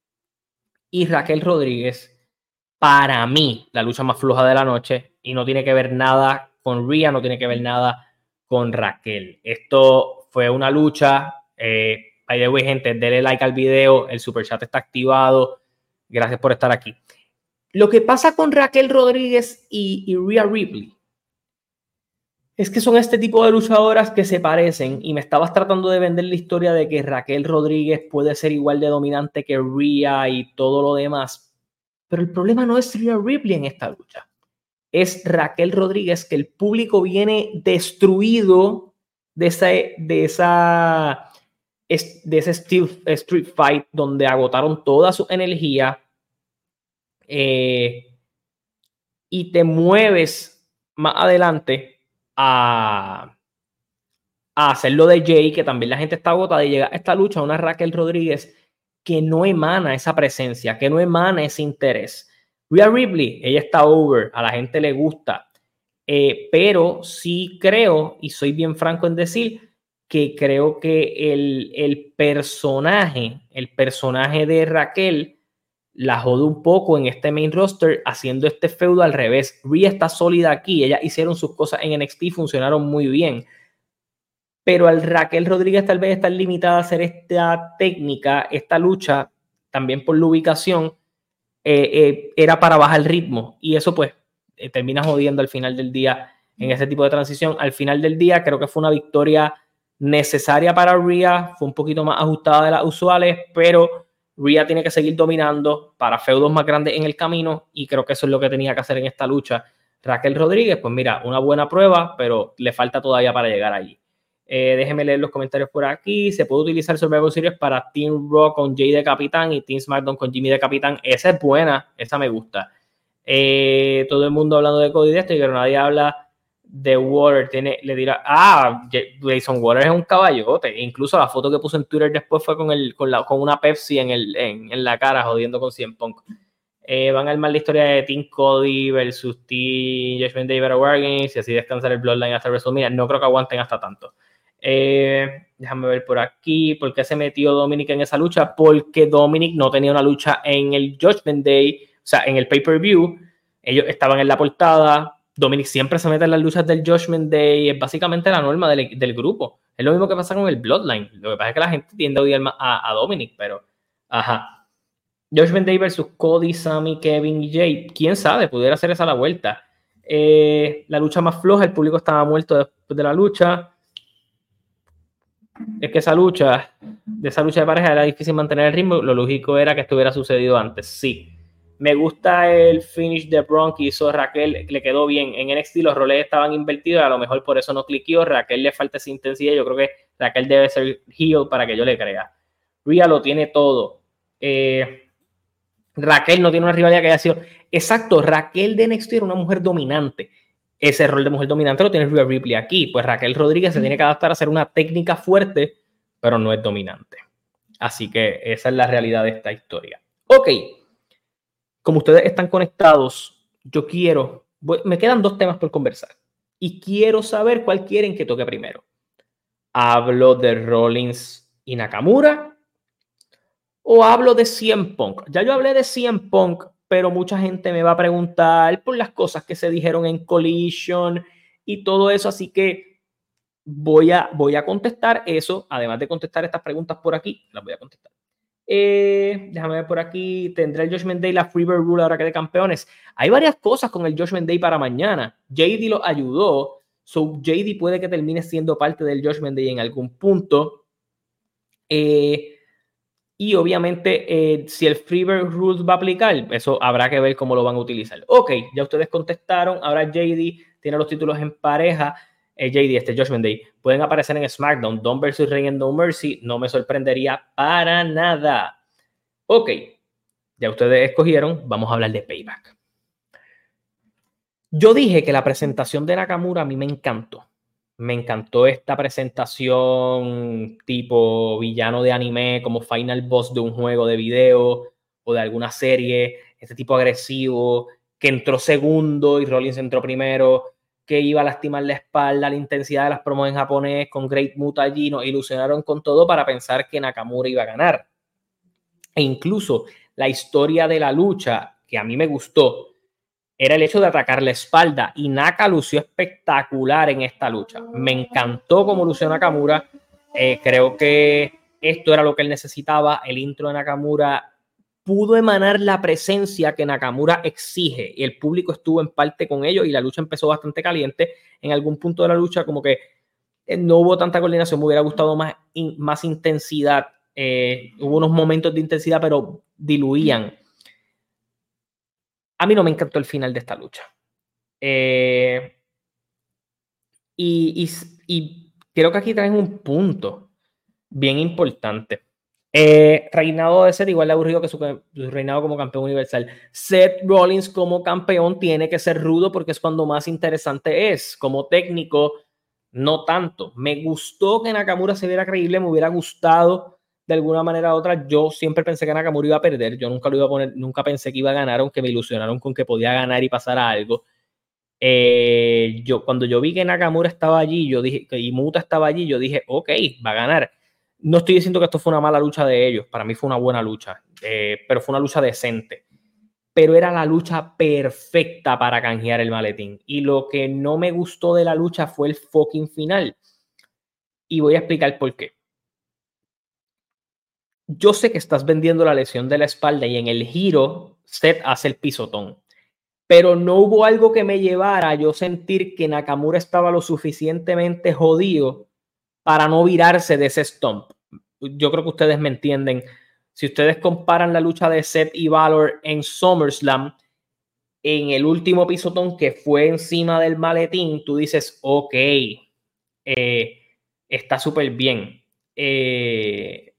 Speaker 1: y Raquel Rodríguez, para mí, la lucha más floja de la noche y no tiene que ver nada con Rhea, no tiene que ver nada con Raquel. Esto fue una lucha. Eh, by the way, gente, denle like al video. El super chat está activado. Gracias por estar aquí. Lo que pasa con Raquel Rodríguez y, y Rhea Ripley es que son este tipo de luchadoras que se parecen y me estabas tratando de vender la historia de que Raquel Rodríguez puede ser igual de dominante que Rhea y todo lo demás. Pero el problema no es Rhea Ripley en esta lucha. Es Raquel Rodríguez que el público viene destruido de esa, de esa de ese street fight donde agotaron toda su energía eh, y te mueves más adelante a, a hacer lo de Jay, que también la gente está agotada y llega a esta lucha una Raquel Rodríguez que no emana esa presencia, que no emana ese interés. Rhea Ripley, ella está over, a la gente le gusta, eh, pero sí creo, y soy bien franco en decir, que creo que el, el personaje, el personaje de Raquel, la jode un poco en este main roster haciendo este feudo al revés. Rhea está sólida aquí, ellas hicieron sus cosas en NXT, funcionaron muy bien. Pero al Raquel Rodríguez tal vez estar limitada a hacer esta técnica, esta lucha, también por la ubicación, eh, eh, era para bajar el ritmo. Y eso pues eh, termina jodiendo al final del día en ese tipo de transición. Al final del día creo que fue una victoria necesaria para Rhea, fue un poquito más ajustada de las usuales, pero Rhea tiene que seguir dominando para feudos más grandes en el camino y creo que eso es lo que tenía que hacer en esta lucha. Raquel Rodríguez, pues mira, una buena prueba, pero le falta todavía para llegar allí. Eh, déjenme leer los comentarios por aquí. Se puede utilizar Survivor Series para Team Raw con Jay de Capitán y Team SmackDown con Jimmy de Capitán. Esa es buena, esa me gusta. Eh, todo el mundo hablando de Cody de esto y que nadie habla de Water tiene, le dirá, ah, Jason Water es un caballote. Incluso la foto que puso en Twitter después fue con, el, con, la, con una Pepsi en, el, en, la cara jodiendo con 100 Punk. Eh, van a armar la historia de Team Cody versus Team Judgment Day Better Wargames y así descansar el Bloodline hasta WrestleMania. No creo que aguanten hasta tanto. Eh, déjame ver por aquí. ¿Por qué se metió Dominic en esa lucha? Porque Dominic no tenía una lucha en el Judgment Day, o sea, en el pay-per-view. Ellos estaban en la portada Dominic siempre se mete en las luchas del Judgment Day, es básicamente la norma del, del, grupo. Es lo mismo que pasa con el Bloodline. Lo que pasa es que la gente tiende a odiar a, a Dominic, pero ajá. Judgment Day versus Cody, Sammy, Kevin y Jay. Quién sabe, pudiera hacer esa la vuelta. Eh, la lucha más floja, el público estaba muerto después de la lucha. Es que esa lucha, de esa lucha de pareja era difícil mantener el ritmo. Lo lógico era que estuviera sucedido antes, sí. Me gusta el finish de Bron que hizo Raquel, le quedó bien. En NXT los roles estaban invertidos, a lo mejor por eso no cliqueó. Raquel le falta esa intensidad. Yo creo que Raquel debe ser heel para que yo le crea. Rhea lo tiene todo. Eh, Raquel no tiene una rivalidad que haya sido. Exacto, Raquel de NXT era una mujer dominante. Ese rol de mujer dominante lo tiene Rhea Ripley aquí. Pues Raquel Rodríguez se tiene que adaptar a hacer una técnica fuerte, pero no es dominante. Así que esa es la realidad de esta historia. Ok como ustedes están conectados, yo quiero, me quedan dos temas por conversar y quiero saber cuál quieren que toque primero. ¿Hablo de Rollins y Nakamura o hablo de CM Punk? Ya yo hablé de CM Punk, pero mucha gente me va a preguntar por las cosas que se dijeron en Collision y todo eso, así que voy a, voy a contestar eso, además de contestar estas preguntas por aquí, las voy a contestar. Eh, déjame ver por aquí. ¿Tendrá el Judgment Day la Freebird Rule ahora que de campeones? Hay varias cosas con el Judgment Day para mañana. JD lo ayudó. So JD puede que termine siendo parte del Judgment Day en algún punto. Eh, y obviamente, eh, si el Freebird Rule va a aplicar, eso habrá que ver cómo lo van a utilizar. Ok, ya ustedes contestaron. Ahora JD tiene los títulos en pareja. Eh, JD, este Judgment Day, pueden aparecer en SmackDown, Don versus Rey No Mercy, no me sorprendería para nada. Ok, ya ustedes escogieron, vamos a hablar de Payback. Yo dije que la presentación de Nakamura a mí me encantó. Me encantó esta presentación tipo villano de anime, como final boss de un juego de video o de alguna serie, este tipo agresivo que entró segundo y Rollins entró primero que iba a lastimar la espalda, la intensidad de las promos en japonés, con Great Muta allí, nos ilusionaron con todo para pensar que Nakamura iba a ganar. E incluso la historia de la lucha, que a mí me gustó, era el hecho de atacar la espalda. Y Naka lució espectacular en esta lucha. Me encantó cómo lució Nakamura. Eh, creo que esto era lo que él necesitaba. El intro de Nakamura pudo emanar la presencia que Nakamura exige y el público estuvo en parte con ello y la lucha empezó bastante caliente. En algún punto de la lucha como que eh, no hubo tanta coordinación, me hubiera gustado más, más intensidad. Eh, hubo unos momentos de intensidad, pero diluían. A mí no me encantó el final de esta lucha. Eh, y, y creo que aquí traen un punto bien importante. Eh, reinado de Seth igual de aburrido que su, reinado como campeón universal. Seth Rollins como campeón tiene que ser rudo porque es cuando más interesante es. Como técnico, no tanto. Me gustó que Nakamura se viera creíble, me hubiera gustado de alguna manera u otra. Yo siempre pensé que Nakamura iba a perder. Yo nunca lo iba a poner, nunca pensé que iba a ganar, aunque me ilusionaron con que podía ganar y pasar a algo. Eh, yo, cuando yo vi que Nakamura estaba allí, yo dije, y Muta estaba allí, yo dije, ok, va a ganar no estoy diciendo que esto fue una mala lucha de ellos, para mí fue una buena lucha, eh, pero fue una lucha decente. Pero era la lucha perfecta para canjear el maletín. Y lo que no me gustó de la lucha fue el fucking final. Y voy a explicar por qué. Yo sé que estás vendiendo la lesión de la espalda y en el giro Seth hace el pisotón. Pero no hubo algo que me llevara a yo sentir que Nakamura estaba lo suficientemente jodido para no virarse de ese stomp. Yo creo que ustedes me entienden. Si ustedes comparan la lucha de Seth y Valor en SummerSlam, en el último pisotón que fue encima del maletín, tú dices, ok, eh, está súper bien. Eh,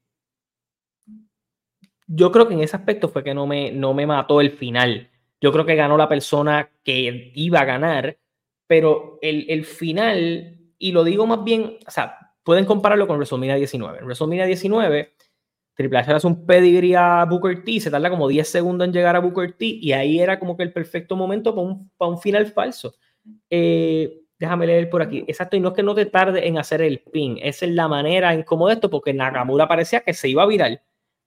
Speaker 1: yo creo que en ese aspecto fue que no me, no me mató el final. Yo creo que ganó la persona que iba a ganar, pero el, el final, y lo digo más bien, o sea, pueden compararlo con WrestleMania 19. En WrestleMania 19, Triple H hace un pedigree a Booker T, se tarda como 10 segundos en llegar a Booker T, y ahí era como que el perfecto momento para un, para un final falso. Eh, déjame leer por aquí. Exacto, y no es que no te tarde en hacer el pin, es en la manera en cómo esto, porque Nakamura parecía que se iba a virar,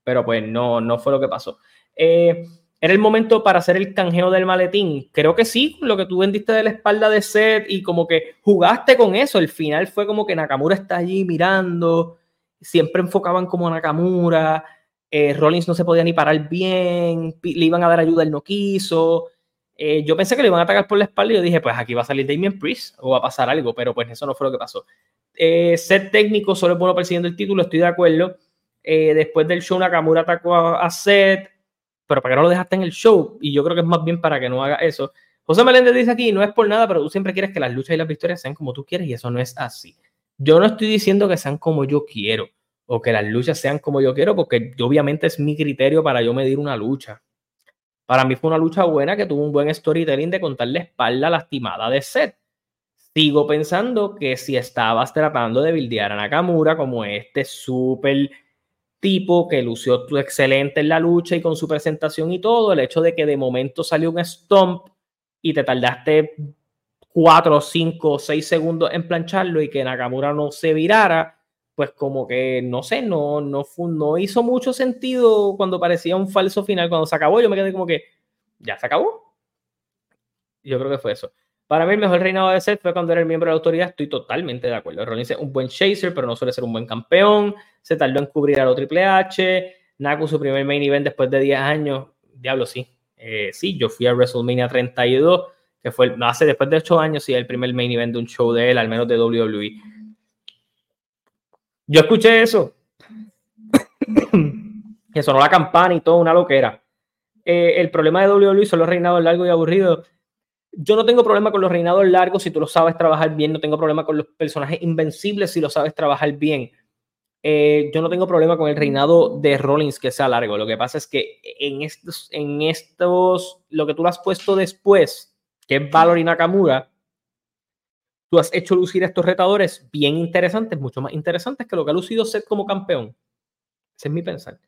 Speaker 1: pero pues no, no fue lo que pasó. Eh, ¿Era el momento para hacer el canjeo del maletín? Creo que sí, lo que tú vendiste de la espalda de Seth y como que jugaste con eso. El final fue como que Nakamura está allí mirando, siempre enfocaban como Nakamura, eh, Rollins no se podía ni parar bien, le iban a dar ayuda, él no quiso. Eh, yo pensé que le iban a atacar por la espalda y yo dije, pues aquí va a salir Damien Priest o va a pasar algo, pero pues eso no fue lo que pasó. Eh, técnico solo es bueno persiguiendo el título, estoy de acuerdo. Eh, después del show, Nakamura atacó a, Seth pero para que no lo dejaste en el show, y yo creo que es más bien para que no haga eso. José Meléndez dice aquí, no es por nada, pero tú siempre quieres que las luchas y las victorias sean como tú quieres, y eso no es así. Yo no estoy diciendo que sean como yo quiero, o que las luchas sean como yo quiero, porque obviamente es mi criterio para yo medir una lucha. Para mí fue una lucha buena que tuvo un buen storytelling de contar la espalda lastimada de Seth. Sigo pensando que si estabas tratando de bildear a Nakamura como este súper tipo que lució excelente en la lucha y con su presentación y todo, el hecho de que de momento salió un stomp y te tardaste 4, 5, 6 segundos en plancharlo y que Nakamura no se virara, pues como que no sé, no, no, no hizo mucho sentido cuando parecía un falso final. Cuando se acabó, yo me quedé como que ya se acabó. Yo creo que fue eso. Para mí el mejor reinado de Seth fue cuando era el miembro de la autoridad, estoy totalmente de acuerdo. Rollins es un buen chaser, pero no suele ser un buen campeón. Se tardó en cubrir a lo Triple H. Naku su primer main event después de 10 años. Diablo, sí. Eh, sí, yo fui a WrestleMania 32, que fue hace después de 8 años, sí, el primer main event de un show de él, al menos de WWE. Yo escuché eso. que sonó la campana y todo, una loquera. Eh, el problema de WWE son los reinados largos y aburridos yo no tengo problema con los reinados largos si tú lo sabes trabajar bien, no tengo problema con los personajes invencibles si lo sabes trabajar bien. Eh, yo no tengo problema con el reinado de Rollins que sea largo. Lo que pasa es que en estos, en estos, lo que tú has puesto después, que es Valor y Nakamura, tú has hecho lucir a estos retadores bien interesantes, mucho más interesantes que lo que ha lucido Seth como campeón. Ese es mi pensar.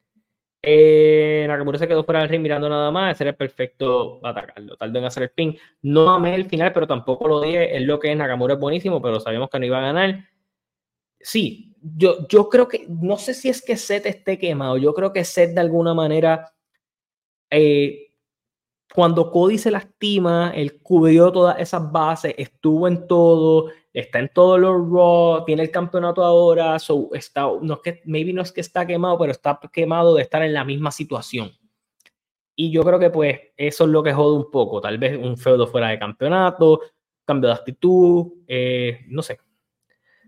Speaker 1: Eh, Nakamura se quedó fuera del ring mirando nada más. Ese era el perfecto atacarlo. Tardó en hacer el pin. No amé el final, pero tampoco lo dije. Es lo que es. Nakamura es buenísimo, pero sabíamos que no iba a ganar. Sí, yo, yo creo que. No sé si es que Seth esté quemado. Yo creo que Seth de alguna manera. Eh, cuando Cody se lastima, él cubrió todas esas bases, estuvo en todo, está en todos los Raw, tiene el campeonato ahora, está, no es que, maybe no es que está quemado, pero está quemado de estar en la misma situación. Y yo creo que pues eso es lo que jode un poco, tal vez un feudo fuera de campeonato, cambio de actitud, eh, no sé.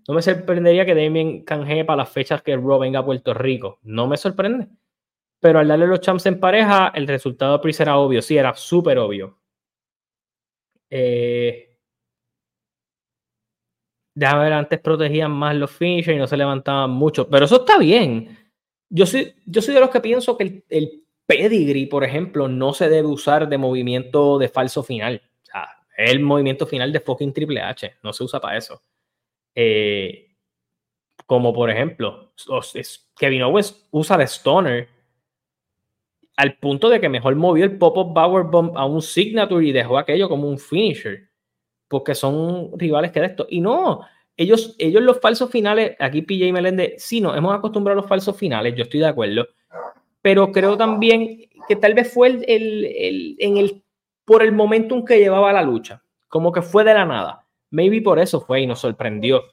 Speaker 1: No me sorprendería que Damien canje para las fechas que Raw venga a Puerto Rico, no me sorprende. Pero al darle los champs en pareja, el resultado de Priest era obvio, sí, era súper obvio. Eh, ver, antes protegían más los finishers y no se levantaban mucho, pero eso está bien. Yo soy, yo soy de los que pienso que el, el pedigree, por ejemplo, no se debe usar de movimiento de falso final. O el movimiento final de fucking Triple H, no se usa para eso. Eh, como por ejemplo, Kevin Owens usa de Stoner al punto de que mejor movió el pop-up Power Bomb a un signature y dejó aquello como un finisher, porque son rivales que de esto. Y no, ellos, ellos los falsos finales, aquí PJ Melende, sí, nos hemos acostumbrado a los falsos finales, yo estoy de acuerdo, pero creo también que tal vez fue el, el, en el, por el momentum que llevaba la lucha, como que fue de la nada. Maybe por eso fue y nos sorprendió.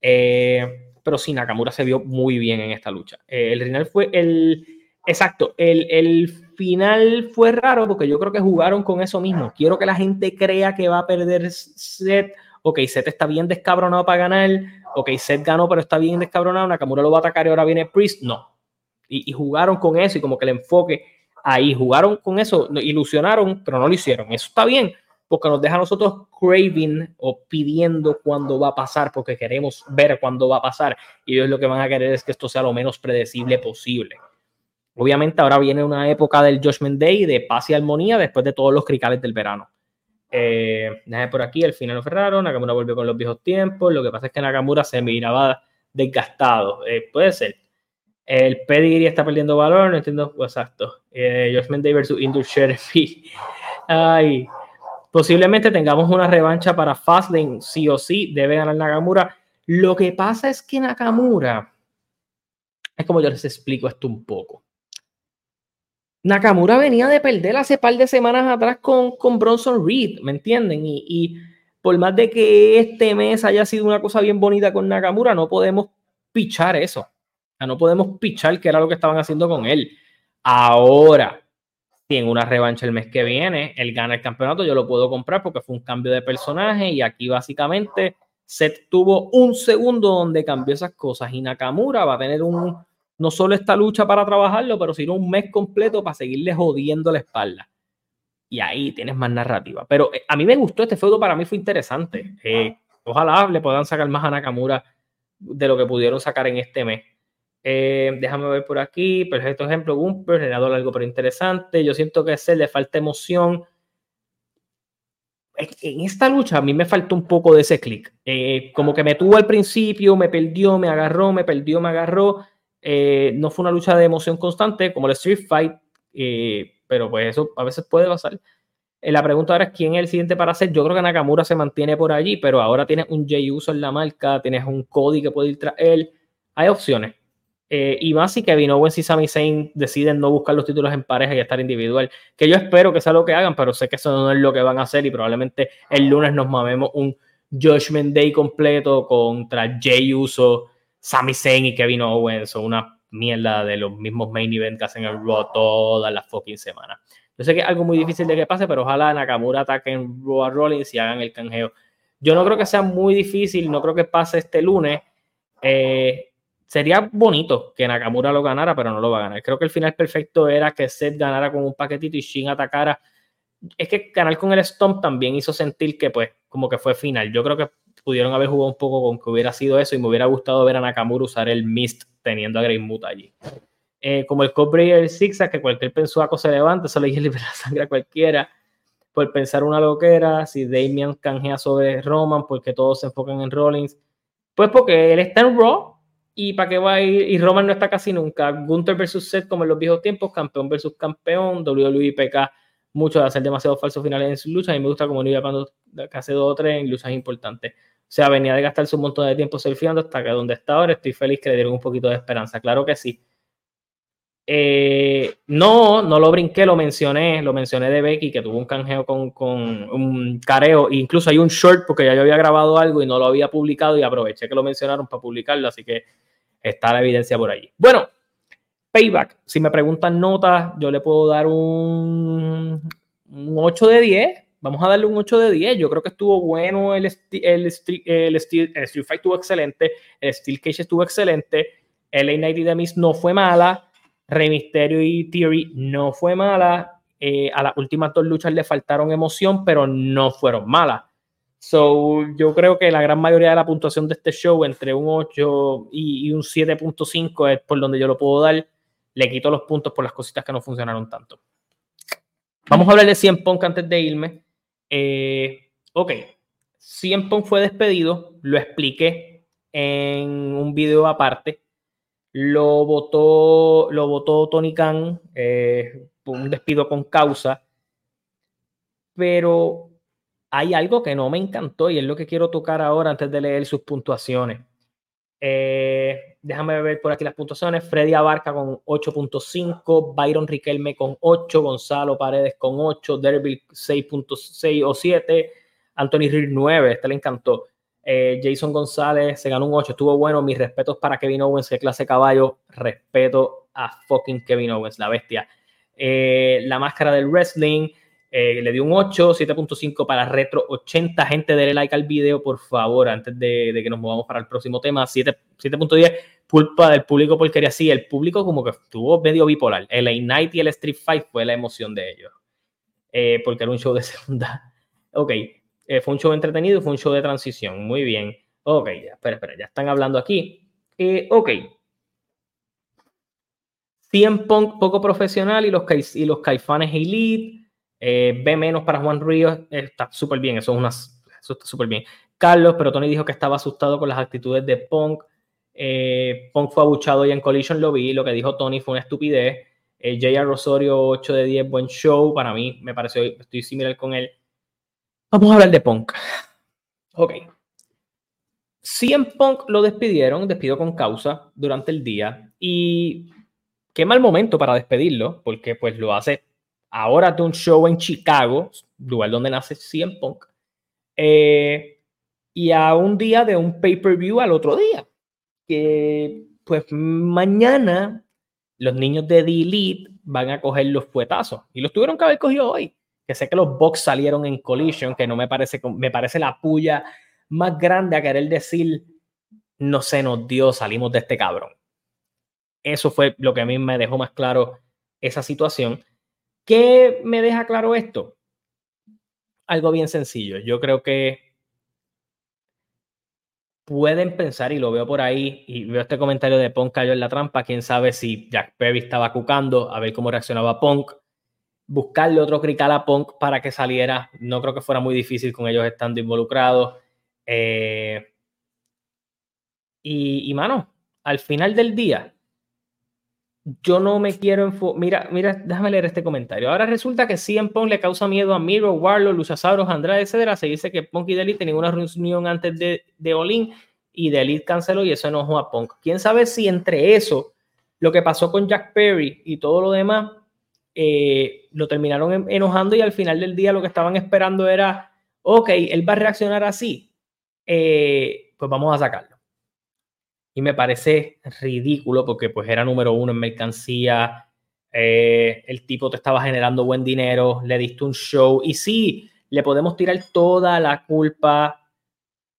Speaker 1: Eh, pero sí, Nakamura se vio muy bien en esta lucha. Eh, el final fue el Exacto, el, final fue raro porque yo creo que jugaron con eso mismo. Quiero que la gente crea que va a perder Seth. Ok, Seth está bien descabronado para ganar. Ok, Seth ganó, pero está bien descabronado. Nakamura lo va a atacar y ahora viene Priest. No. Y, jugaron con eso y como que el enfoque ahí, jugaron con eso, ilusionaron, pero no lo hicieron. Eso está bien porque nos deja a nosotros craving o pidiendo cuándo va a pasar, porque queremos ver cuándo va a pasar. Y ellos lo que van a querer es que esto sea lo menos predecible posible. Obviamente ahora viene una época del Judgment Day de paz y armonía después de todos los cricales del verano. Eh, por aquí, el final lo cerraron, Nakamura volvió con los viejos tiempos, lo que pasa es que Nakamura se miraba desgastado, eh, puede ser. El pedigree está perdiendo valor, no entiendo exacto. Eh, Judgment Day versus Indus Ay, posiblemente tengamos una revancha para Fastlane, sí o sí, debe ganar Nakamura. Lo que pasa es que Nakamura, es como yo les explico esto un poco. Nakamura venía de perder hace par de semanas atrás con, con Bronson Reed, ¿me entienden? Y, por más de que este mes haya sido una cosa bien bonita con Nakamura, no podemos pichar eso. No podemos pichar que era lo que estaban haciendo con él. Ahora, si en una revancha el mes que viene él gana el campeonato, yo lo puedo comprar porque fue un cambio de personaje y aquí básicamente Seth tuvo un segundo donde cambió esas cosas y Nakamura va a tener un, no solo esta lucha para trabajarlo, pero sino un mes completo para seguirle jodiendo la espalda. Y ahí tienes más narrativa. Pero eh, a mí me gustó este feudo, para mí fue interesante. Eh, ojalá le puedan sacar más a Nakamura de lo que pudieron sacar en este mes. Eh, déjame ver por aquí. Perfecto ejemplo, Gumper, dado algo pero interesante. Yo siento que a ese le falta emoción. En esta lucha a mí me faltó un poco de ese clic. como que me tuvo al principio, me perdió, me agarró, me perdió, me agarró eh, no fue una lucha de emoción constante como el Street Fight, eh, pero pues eso a veces puede pasar. Eh, la pregunta ahora es quién es el siguiente para hacer. Yo creo que Nakamura se mantiene por allí, pero ahora tienes un Jay Uso en la marca, tienes un Cody que puede ir tras él. Hay opciones. y más si Kevin Owens y Sami Zayn deciden no buscar los títulos en pareja y estar individual, que yo espero que sea lo que hagan, pero sé que eso no es lo que van a hacer y probablemente el lunes nos mamemos un Judgment Day completo contra Jay Uso Sami Zayn y Kevin Owens son una mierda de los mismos main events que hacen el Raw todas las fucking semanas. Yo sé que es algo muy difícil de que pase, pero ojalá Nakamura ataque en Raw a Rollins y hagan el canjeo. Yo no creo que sea muy difícil, no creo que pase este lunes. Eh, sería bonito que Nakamura lo ganara, pero no lo va a ganar. Creo que el final perfecto era que Seth ganara con un paquetito y Shin atacara. Es que ganar con el Stomp también hizo sentir que, pues, como que fue final. Yo creo que pudieron haber jugado un poco con que hubiera sido eso y me hubiera gustado ver a Nakamura usar el Mist teniendo a Grey Moot allí. Eh, como el Cobra y el Zigzag, que cualquier pensuaco se levanta, solo hay liberar sangre a cualquiera. Por pensar una loquera, si Damian canjea sobre Roman, porque todos se enfocan en Rollins. Pues porque él está en Raw y para qué va a ir, y Roman no está casi nunca. Gunther versus Seth, como en los viejos tiempos, campeón versus campeón, WWE PK mucho de hacer demasiados falsos finales en sus luchas y me gusta como New cuando hace dos o tres en luchas importantes. O sea, venía de gastarse un montón de tiempo surfeando hasta que donde está ahora estoy feliz que le dieron un poquito de esperanza. Claro que sí. Eh, no, no lo brinqué, lo mencioné, lo mencioné de Becky, que tuvo un canjeo con, con un careo, incluso hay un short porque ya yo había grabado algo y no lo había publicado y aproveché que lo mencionaron para publicarlo, así que está la evidencia por allí. Bueno, payback, si me preguntan notas, yo le puedo dar un, un 8 de 10, vamos a darle un 8 de 10, yo creo que estuvo bueno, el, el, Street, el, Street, Fight estuvo excelente, el Steel Cage estuvo excelente, el A90 de Miss no fue mala, Rey Mysterio y Theory no fue mala. Eh, a las últimas dos luchas le faltaron emoción, pero no fueron malas. So, yo creo que la gran mayoría de la puntuación de este show, entre un 8 y, un 7.5, es por donde yo lo puedo dar. Le quito los puntos por las cositas que no funcionaron tanto. Vamos a hablar de 100 Punk antes de irme. Eh, ok, 100 Punk fue despedido, lo expliqué en un video aparte lo votó, lo votó Tony Khan, eh, un despido con causa, pero hay algo que no me encantó y es lo que quiero tocar ahora antes de leer sus puntuaciones. Eh, déjame ver por aquí las puntuaciones. Freddy Abarca con 8.5, Byron Riquelme con 8, Gonzalo Paredes con 8, Derby 6.6 o 7, Anthony Reed 9, este le encantó. Eh, Jason González se ganó un 8, estuvo bueno. Mis respetos para Kevin Owens, que clase caballo. Respeto a fucking Kevin Owens, la bestia. Eh, la máscara del wrestling eh, le dio un 8, 7.5 para retro 80. Gente, denle like al video, por favor, antes de, que nos movamos para el próximo tema. 7.10, pulpa del público porquería. Sí, el público como que estuvo medio bipolar. El A-Night y el Street Fight fue la emoción de ellos. porque era un show de segunda. Ok, eh, fue un show entretenido y fue un show de transición. Muy bien. Ok, ya, espera, espera, ya están hablando aquí. Eh, ok. 100 Punk poco profesional y los, y los Caifanes Elite. Eh, B menos para Juan Ríos. Está súper bien, eso, es una, eso está súper bien. Carlos, pero Tony dijo que estaba asustado con las actitudes de Punk. Punk fue abuchado y en Collision lo vi. Lo que dijo Tony fue una estupidez. J.R. Rosario, 8 de 10, buen show. Para mí, me pareció, estoy similar con él. Vamos a hablar de Punk. Ok. CM Punk lo despidieron, despido con causa durante el día y qué mal momento para despedirlo, porque pues lo hace ahora de un show en Chicago, lugar donde nace CM Punk, eh, y a un día de un pay-per-view al otro día. Que pues mañana los niños de The Elite van a coger los fuetazos y los tuvieron que haber cogido hoy que sé que los Bucks salieron en collision, que no me parece, me parece la puya más grande a querer decir, no se nos dio, salimos de este cabrón. Eso fue lo que a mí me dejó más claro esa situación. ¿Qué me deja claro esto? Algo bien sencillo. Yo creo que pueden pensar, y lo veo por ahí, y veo este comentario de Punk cayó en la trampa, quién sabe si Jack Perry estaba cucando, a ver cómo reaccionaba Punk buscarle otro crical a Punk para que saliera. No creo que fuera muy difícil con ellos estando involucrados. Eh, y, y, mano, al final del día, yo no me quiero Mira, mira, déjame leer este comentario. Ahora resulta que en Punk le causa miedo a Miro, Warlock, Luchasaurus, Andrade, etc. Se dice que Punk y Delete tenían una reunión antes de, de Olin y Delete canceló y eso enojó a Punk. Quién sabe si entre eso, lo que pasó con Jack Perry y todo lo demás, eh, lo terminaron enojando y al final del día lo que estaban esperando era, ok, él va a reaccionar así, eh, pues vamos a sacarlo. Y me parece ridículo porque pues era número uno en mercancía, eh, el tipo te estaba generando buen dinero, le diste un show y sí, le podemos tirar toda la culpa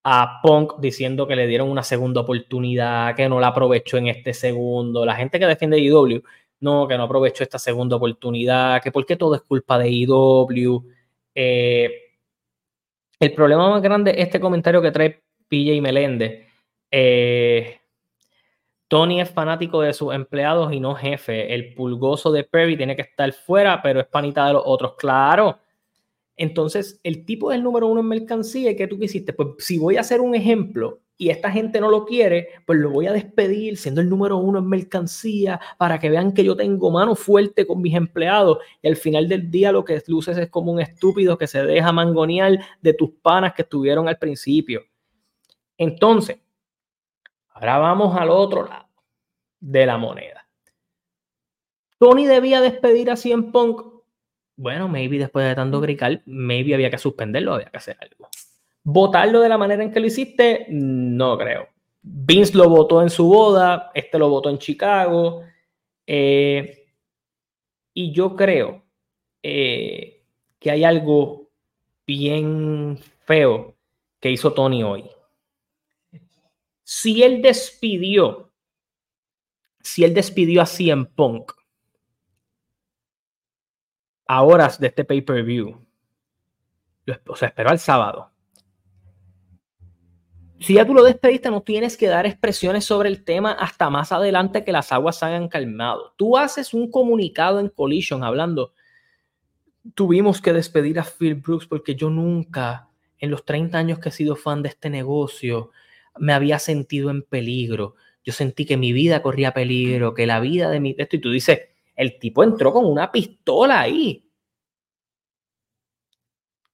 Speaker 1: a Punk diciendo que le dieron una segunda oportunidad, que no la aprovechó en este segundo. La gente que defiende IW no, que no aprovecho esta segunda oportunidad, que porque todo es culpa de IW. Eh, el problema más grande es este comentario que trae PJ Meléndez. Eh, Tony es fanático de sus empleados y no jefe. El pulgoso de Perry tiene que estar fuera, pero es panita de los otros. Claro. Entonces, el tipo es el número uno en mercancía. ¿Y qué tú quisiste? Pues si voy a hacer un ejemplo, y esta gente no lo quiere, pues lo voy a despedir siendo el número uno en mercancía para que vean que yo tengo mano fuerte con mis empleados y al final del día lo que luces es como un estúpido que se deja mangonear de tus panas que estuvieron al principio. Entonces, ahora vamos al otro lado de la moneda. Tony debía despedir a CM Punk. Bueno, maybe después de tanto gritar, maybe había que suspenderlo, había que hacer algo. Votarlo de la manera en que lo hiciste, no creo. Vince lo votó en su boda, este lo votó en Chicago. Eh, y yo creo eh, que hay algo bien feo que hizo Tony hoy. Si él despidió, si él despidió a CM Punk a horas de este pay-per-view, o sea, esperó al sábado. Si ya tú lo despediste, no tienes que dar expresiones sobre el tema hasta más adelante que las aguas se hayan calmado. Tú haces un comunicado en Collision hablando, tuvimos que despedir a Phil Brooks porque yo nunca, en los 30 años que he sido fan de este negocio, me había sentido en peligro. Yo sentí que mi vida corría peligro, que la vida de mi... Esto, y tú dices, el tipo entró con una pistola ahí.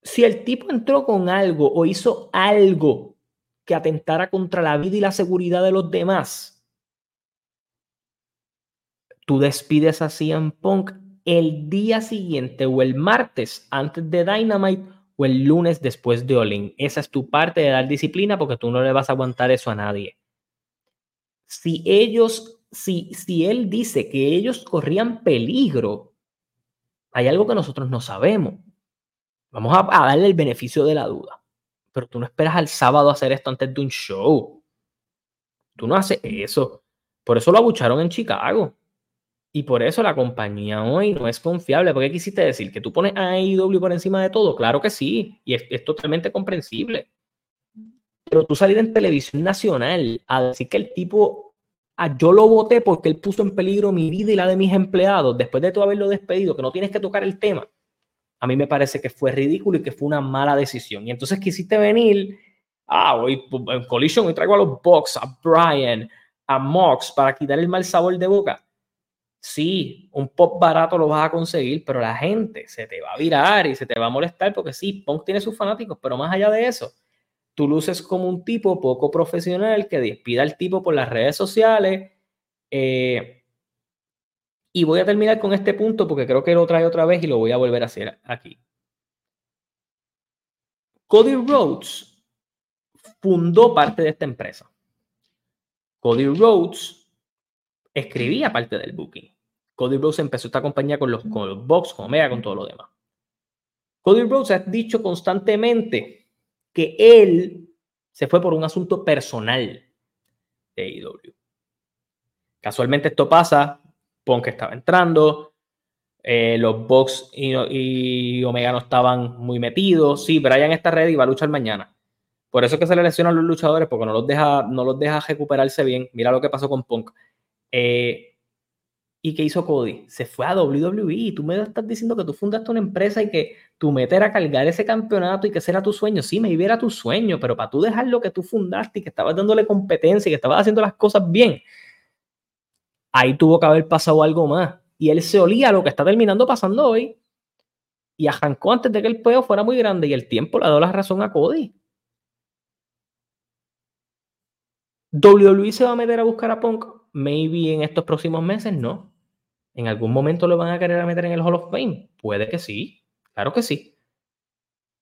Speaker 1: Si el tipo entró con algo o hizo algo que atentara contra la vida y la seguridad de los demás, tú despides a CM Punk el día siguiente o el martes antes de Dynamite el lunes después de Olin. Esa es tu parte de dar disciplina porque tú no le vas a aguantar eso a nadie. Si ellos si, él dice que ellos corrían peligro, hay algo que nosotros no sabemos. Vamos a, darle el beneficio de la duda. Pero tú no esperas al sábado hacer esto antes de un show. Tú no haces eso. Por eso lo abucharon en Chicago. Y por eso la compañía hoy no es confiable. ¿Por qué quisiste decir? ¿Que tú pones a AEW por encima de todo? Claro que sí. Y es, totalmente comprensible. Pero tú salir en televisión nacional a decir que el tipo Ah, yo lo voté porque él puso en peligro mi vida y la de mis empleados, después de tú haberlo despedido, que no tienes que tocar el tema, a mí me parece que fue ridículo y que fue una mala decisión. Y entonces quisiste venir, ah, hoy en Collision y traigo a los Bucks, a Brian, a Mox para quitar el mal sabor de boca. Sí, un pop barato lo vas a conseguir, pero la gente se te va a virar y se te va a molestar porque sí, Punk tiene sus fanáticos, pero más allá de eso, tú luces como un tipo poco profesional que despida al tipo por las redes sociales. Eh, y voy a terminar con este punto porque creo que lo trae otra vez y lo voy a volver a hacer aquí. Cody Rhodes fundó parte de esta empresa. Cody Rhodes escribía parte del booking. Cody Rhodes empezó esta compañía con los, con los Box, con Omega, con todo lo demás. Cody Rhodes ha dicho constantemente que él se fue por un asunto personal de IW. E Casualmente esto pasa, Punk estaba entrando, eh, los Bucks y, Omega no estaban muy metidos. Sí, Brian está ready y va a luchar mañana. Por eso es que se le lesionan los luchadores, porque no los deja, no los deja recuperarse bien. Mira lo que pasó con Punk. Eh, ¿Y qué hizo Cody? Se fue a WWE. Y tú me estás diciendo que tú fundaste una empresa y que tú meter a cargar ese campeonato y que ese era tu sueño. Sí, me iba tu sueño, pero para tú dejar lo que tú fundaste y que estabas dándole competencia y que estabas haciendo las cosas bien, ahí tuvo que haber pasado algo más. Y él se olía lo que está terminando pasando hoy. Y arrancó antes de que el peo fuera muy grande. Y el tiempo le ha dado la razón a Cody. WWE se va a meter a buscar a Punk. Maybe en estos próximos meses, no. ¿En algún momento lo van a querer meter en el Hall of Fame? Puede que sí, claro que sí.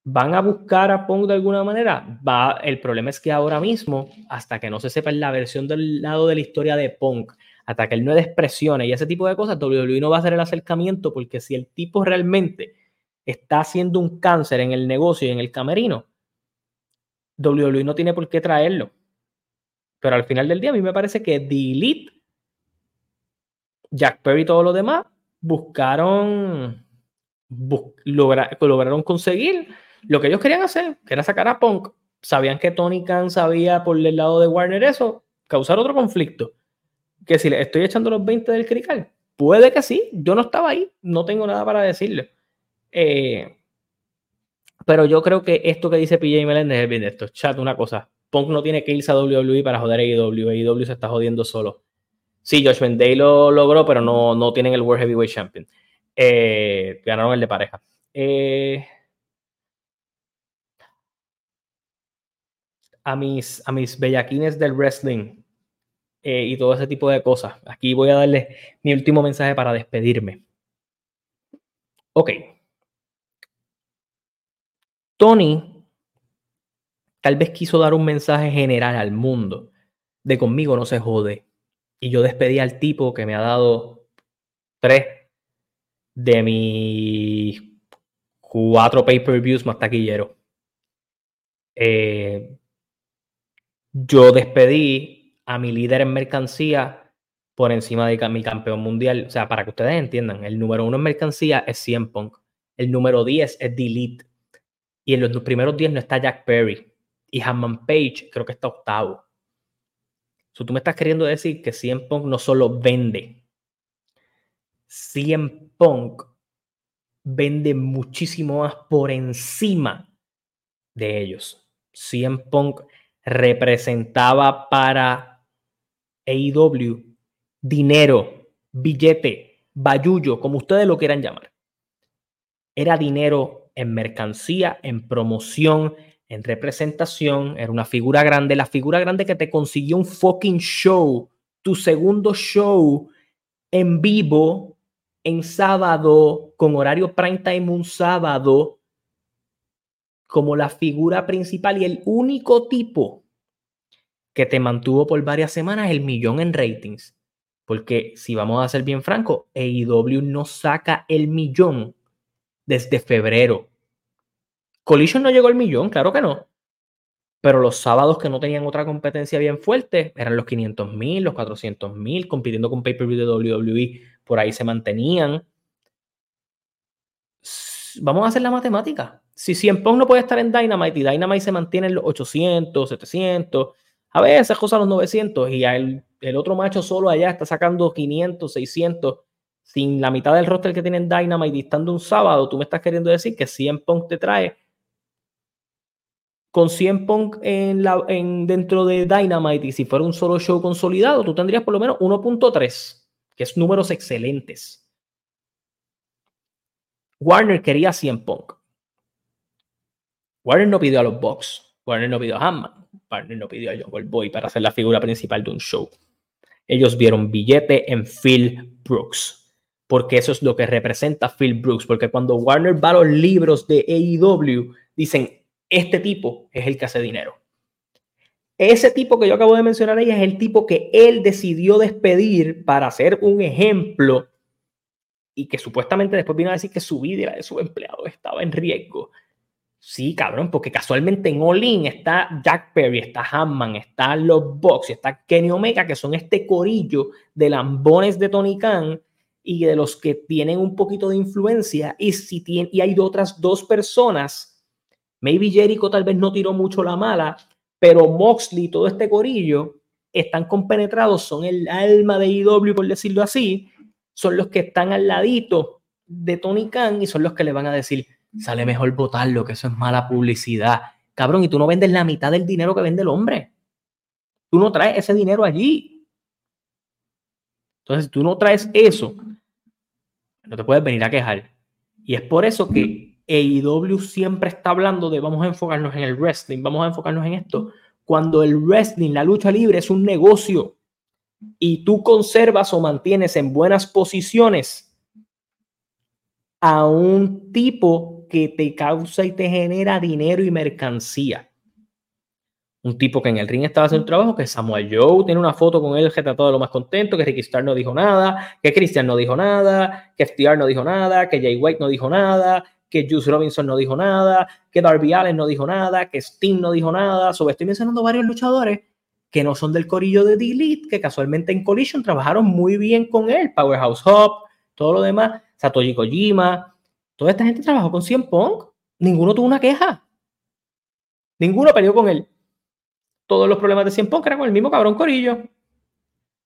Speaker 1: ¿Van a buscar a Pong de alguna manera? Va, el problema es que ahora mismo, hasta que no se sepa la versión del lado de la historia de Punk, hasta que él no expresiones y ese tipo de cosas, WWE no va a hacer el acercamiento porque si el tipo realmente está haciendo un cáncer en el negocio y en el camerino, WWE no tiene por qué traerlo. Pero al final del día, a mí me parece que The Elite Jack Perry y todo lo demás buscaron, lograron conseguir lo que ellos querían hacer, que era sacar a Punk. Sabían que Tony Khan sabía por el lado de Warner eso, causar otro conflicto. Que si le estoy echando los 20 del crical, puede que sí, yo no estaba ahí, no tengo nada para decirle. Eh, pero yo creo que esto que dice PJ Meléndez es bien esto. Chat, una cosa. Punk no tiene que irse a WWE para joder a AEW. AEW se está jodiendo solo. Sí, Josh Day lo logró, pero no, no tienen el World Heavyweight Champion. Eh, ganaron el de pareja. Eh, a, mis, a mis bellaquines del wrestling, eh, y todo ese tipo de cosas. Aquí voy a darle mi último mensaje para despedirme. Ok. Tony tal vez quiso dar un mensaje general al mundo de conmigo no se jode. Y yo despedí al tipo que me ha dado tres de mis cuatro pay-per-views más taquilleros. Eh, yo despedí a mi líder en mercancía por encima de mi campeón mundial. O sea, para que ustedes entiendan, el número uno en mercancía es CM Punk. El número 10 es Delete. Y en los primeros 10 no está Jack Perry. Y Hammond Page creo que está octavo. So, tú me estás queriendo decir que CM Punk no solo vende. CM Punk vende muchísimo más por encima de ellos. CM Punk representaba para AEW dinero, billete, bayullo, como ustedes lo quieran llamar. Era dinero en mercancía, en promoción, en representación. Era una figura grande, la figura grande que te consiguió un fucking show, tu segundo show en vivo, en sábado, con horario prime time un sábado, como la figura principal y el único tipo que te mantuvo por varias semanas el millón en ratings. Porque si vamos a ser bien francos, AEW no saca el millón desde febrero. Collision no llegó al millón, claro que no. Pero los sábados que no tenían otra competencia bien fuerte eran los 500 mil, los 400 mil, compitiendo con pay-per-view de WWE, por ahí se mantenían. Vamos a hacer la matemática. Si 100 Punk no puede estar en Dynamite y Dynamite se mantiene en los 800, 700, a veces cosas los 900 y el, el otro macho solo allá está sacando 500, 600 sin la mitad del roster que tienen Dynamite y estando un sábado, tú me estás queriendo decir que 100 Punk te trae con 100 Punk en dentro de Dynamite y si fuera un solo show consolidado, tú tendrías por lo menos 1.3, que es números excelentes. Warner quería 100 Punk. Warner no pidió a los Bucks. Warner no pidió a Hammond. Warner no pidió a Jungle Boy para ser la figura principal de un show. Ellos vieron billete en Phil Brooks. Porque eso es lo que representa Phil Brooks. Porque cuando Warner va a los libros de AEW, dicen, este tipo es el que hace dinero. Ese tipo que yo acabo de mencionar ahí es el tipo que él decidió despedir para hacer un ejemplo y que supuestamente después vino a decir que su vida de su empleado estaba en riesgo. Sí, cabrón, porque casualmente en All In está Jack Perry, está Hammond, está los Bucks, está Kenny Omega, que son este corillo de lambones de Tony Khan y de los que tienen un poquito de influencia. Y, si tiene, y hay otras dos personas Maybe Jericho tal vez no tiró mucho la mala, pero Moxley, todo este corillo, están compenetrados, son el alma de IW, por decirlo así, son los que están al ladito de Tony Khan y son los que le van a decir, sale mejor votarlo, que eso es mala publicidad. Cabrón, y tú no vendes la mitad del dinero que vende el hombre. Tú no traes ese dinero allí. Entonces, tú no traes eso, no te puedes venir a quejar. Y es por eso que AEW siempre está hablando de vamos a enfocarnos en el wrestling, vamos a enfocarnos en esto, cuando el wrestling, la lucha libre es un negocio y tú conservas o mantienes en buenas posiciones a un tipo que te causa y te genera dinero y mercancía. Un tipo que en el ring estaba haciendo un trabajo, que Samuel Joe tiene una foto con él retratado de lo más contento, que Ricky Starr no dijo nada, que Christian no dijo nada, que FTR no dijo nada, que Jay White no dijo nada, que Juice Robinson no dijo nada, que Darby Allen no dijo nada, que Sting no dijo nada. Sobre estoy mencionando varios luchadores que no son del corillo de Delete, que casualmente en Collision trabajaron muy bien con él. Powerhouse Hop, todo lo demás, Satoshi Kojima. Toda esta gente trabajó con CM Punk. Ninguno tuvo una queja. Ninguno peleó con él. Todos los problemas de CM Punk eran con el mismo cabrón corillo.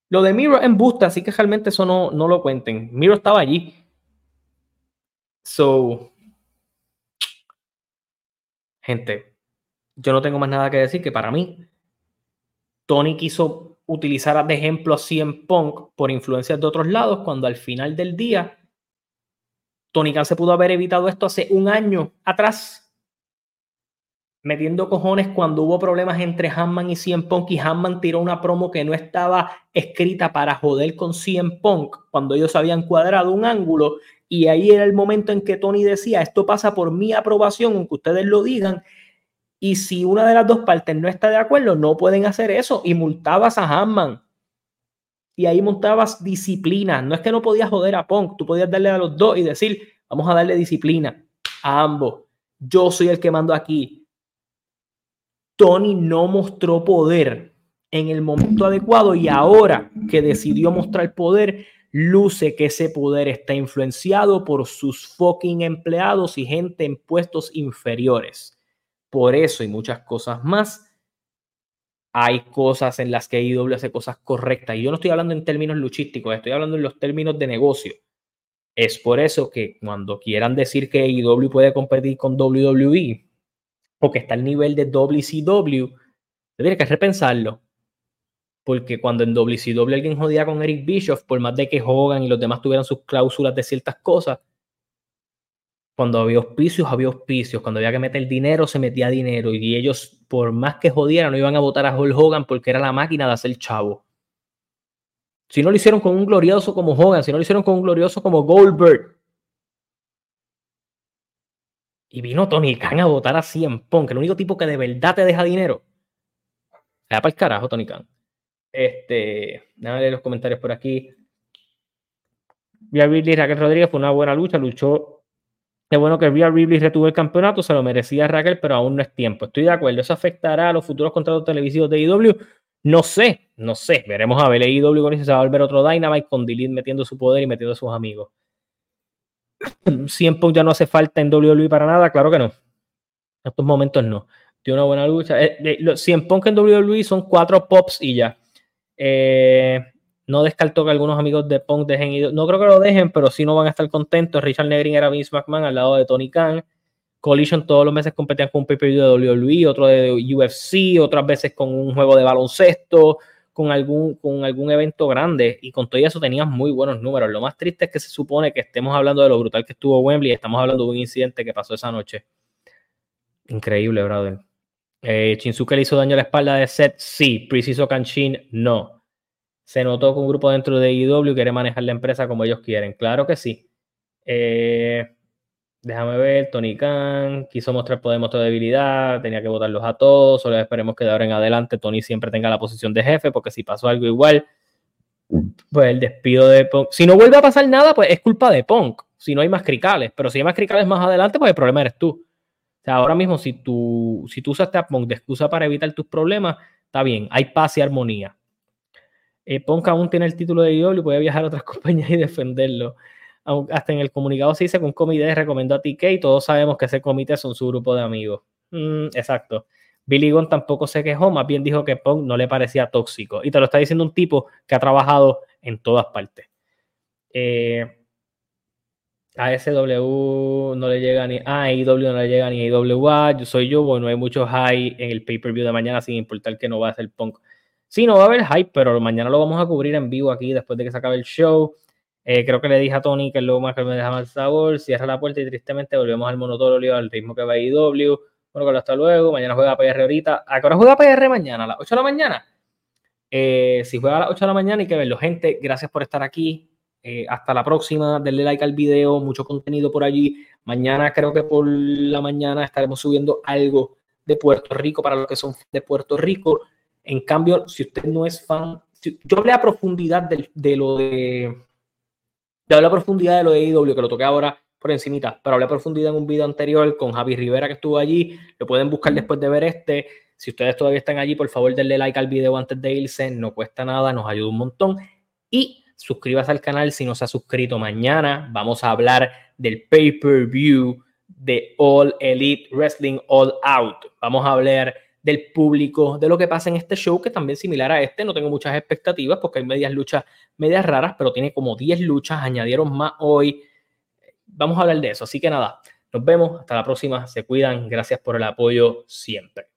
Speaker 1: Lo de Miro en Busta, así que realmente eso no, no lo cuenten. Miro estaba allí. So, Gente, yo no tengo más nada que decir que para mí, Tony quiso utilizar de ejemplo a CM Punk por influencias de otros lados, cuando al final del día, Tony Khan se pudo haber evitado esto hace un año atrás. metiendo cojones cuando hubo problemas entre Hanman y CM Punk y Hanman tiró una promo que no estaba escrita para joder con CM Punk cuando ellos habían cuadrado un ángulo y ahí era el momento en que Tony decía, esto pasa por mi aprobación, aunque ustedes lo digan, y si una de las dos partes no está de acuerdo, no pueden hacer eso y multabas a Hanman. Y ahí montabas disciplina. No es que no podías joder a Punk, tú podías darle a los dos y decir, vamos a darle disciplina a ambos. Yo soy el que mando aquí Tony no mostró poder en el momento adecuado y ahora que decidió mostrar poder, luce que ese poder está influenciado por sus fucking empleados y gente en puestos inferiores. Por eso y muchas cosas más, hay cosas en las que IW hace cosas correctas. Y yo no estoy hablando en términos luchísticos, estoy hablando en los términos de negocio. Es por eso que cuando quieran decir que IW puede competir con WWE, que está al nivel de WCW, tendría que repensarlo. Porque cuando en WCW alguien jodía con Eric Bischoff, por más de que Hogan y los demás tuvieran sus cláusulas de ciertas cosas, cuando había auspicios, había auspicios. Cuando había que meter dinero, se metía dinero. Y ellos, por más que jodieran, no iban a votar a Hulk Hogan porque era la máquina de hacer chavo. Si no lo hicieron con un glorioso como Hogan, si no lo hicieron con un glorioso como Goldberg, y vino Tony Khan a votar a Cien Punk, el único tipo que de verdad te deja dinero. Se para el carajo, Tony Khan. Este, déjame leer los comentarios por aquí. Via Ridley Raquel Rodríguez fue una buena lucha, luchó. Qué bueno que Via Ridley retuvo el campeonato, se lo merecía Raquel, pero aún no es tiempo. Estoy de acuerdo, ¿eso afectará a los futuros contratos televisivos de IW? No sé, no sé. Veremos a ver. IW con eso se va a volver otro Dynamite con Delete metiendo su poder y metiendo a sus amigos. 100 ya no hace falta en WWE para nada, claro que no. En estos momentos no. Tiene una buena lucha. Eh, eh, 100 en WWE son cuatro pops y ya. Eh, no descartó que algunos amigos de Punk dejen ir. No creo que lo dejen, pero sí no van a estar contentos. Richard Negrin era Vince McMahon al lado de Tony Khan. Collision todos los meses competían con un pay de WWE, otro de UFC, otras veces con un juego de baloncesto con algún, con algún evento grande y con todo eso tenías muy buenos números. Lo más triste es que se supone que estemos hablando de lo brutal que estuvo Wembley y estamos hablando de un incidente que pasó esa noche. Increíble, brother. Eh, le hizo daño a la espalda de Seth, sí. Preciso Kanchin, no. Se notó que un grupo dentro de IW quiere manejar la empresa como ellos quieren. Claro que sí. Eh, Déjame ver, Tony Khan quiso mostrar poder, mostró debilidad, tenía que votarlos a todos, solo esperemos que de ahora en adelante Tony siempre tenga la posición de jefe, porque si pasó algo igual, pues el despido de Punk. Si no vuelve a pasar nada, pues es culpa de Punk, si no hay más cricales, pero si hay más cricales más adelante, pues el problema eres tú. Sea, ahora mismo, si tú, si tú Punk de excusa para evitar tus problemas, está bien, hay paz y armonía. Eh, aún tiene el título de IW y puede viajar a otras compañías y defenderlo hasta en el comunicado se dice que un comité recomendó a TK y todos sabemos que ese comité son su grupo de amigos. Mm, exacto. Billy Gunn tampoco se quejó, más bien dijo que Punk no le parecía tóxico. Y te lo está diciendo un tipo que ha trabajado en todas partes. Eh, a SW no le llega ni a IW no le llega ni a IWA. Yo soy yo, bueno, hay mucho high en el pay-per-view de mañana, sin importar que no va a ser Punk. Sí, no va a haber hype, pero mañana lo vamos a cubrir en vivo aquí después de que se acabe el show. Eh, creo que le dije a Tony que es lo más que me deja mal sabor. Cierra la puerta y tristemente volvemos al monotolio, al ritmo que va a IW. Bueno, hasta luego. Mañana juega PR ahorita. ¿A qué hora juega PR mañana? ¿A las 8 de la mañana? Eh, si juega a las 8 de la mañana, hay que verlo. Gente, gracias por estar aquí. Eh, hasta la próxima. Denle like al video. Mucho contenido por allí. Mañana, creo que por la mañana, estaremos subiendo algo de Puerto Rico para los que son de Puerto Rico. En cambio, si usted no es fan, yo hablé a profundidad de lo de ya hablé a profundidad de lo de IW, que lo toqué ahora por encimita, pero hablé a profundidad en un video anterior con Javi Rivera que estuvo allí. Lo pueden buscar después de ver este. Si ustedes todavía están allí, por favor denle like al video antes de irse. No cuesta nada, nos ayuda un montón. Y suscríbase al canal si no se ha suscrito. Mañana vamos a hablar del pay-per-view de All Elite Wrestling All Out. Vamos a hablar del público, de lo que pasa en este show, que también similar a este, no tengo muchas expectativas porque hay medias luchas, medias raras, pero tiene como 10 luchas, añadieron más hoy. Vamos a hablar de eso, así que nada, nos vemos, hasta la próxima, se cuidan, gracias por el apoyo siempre.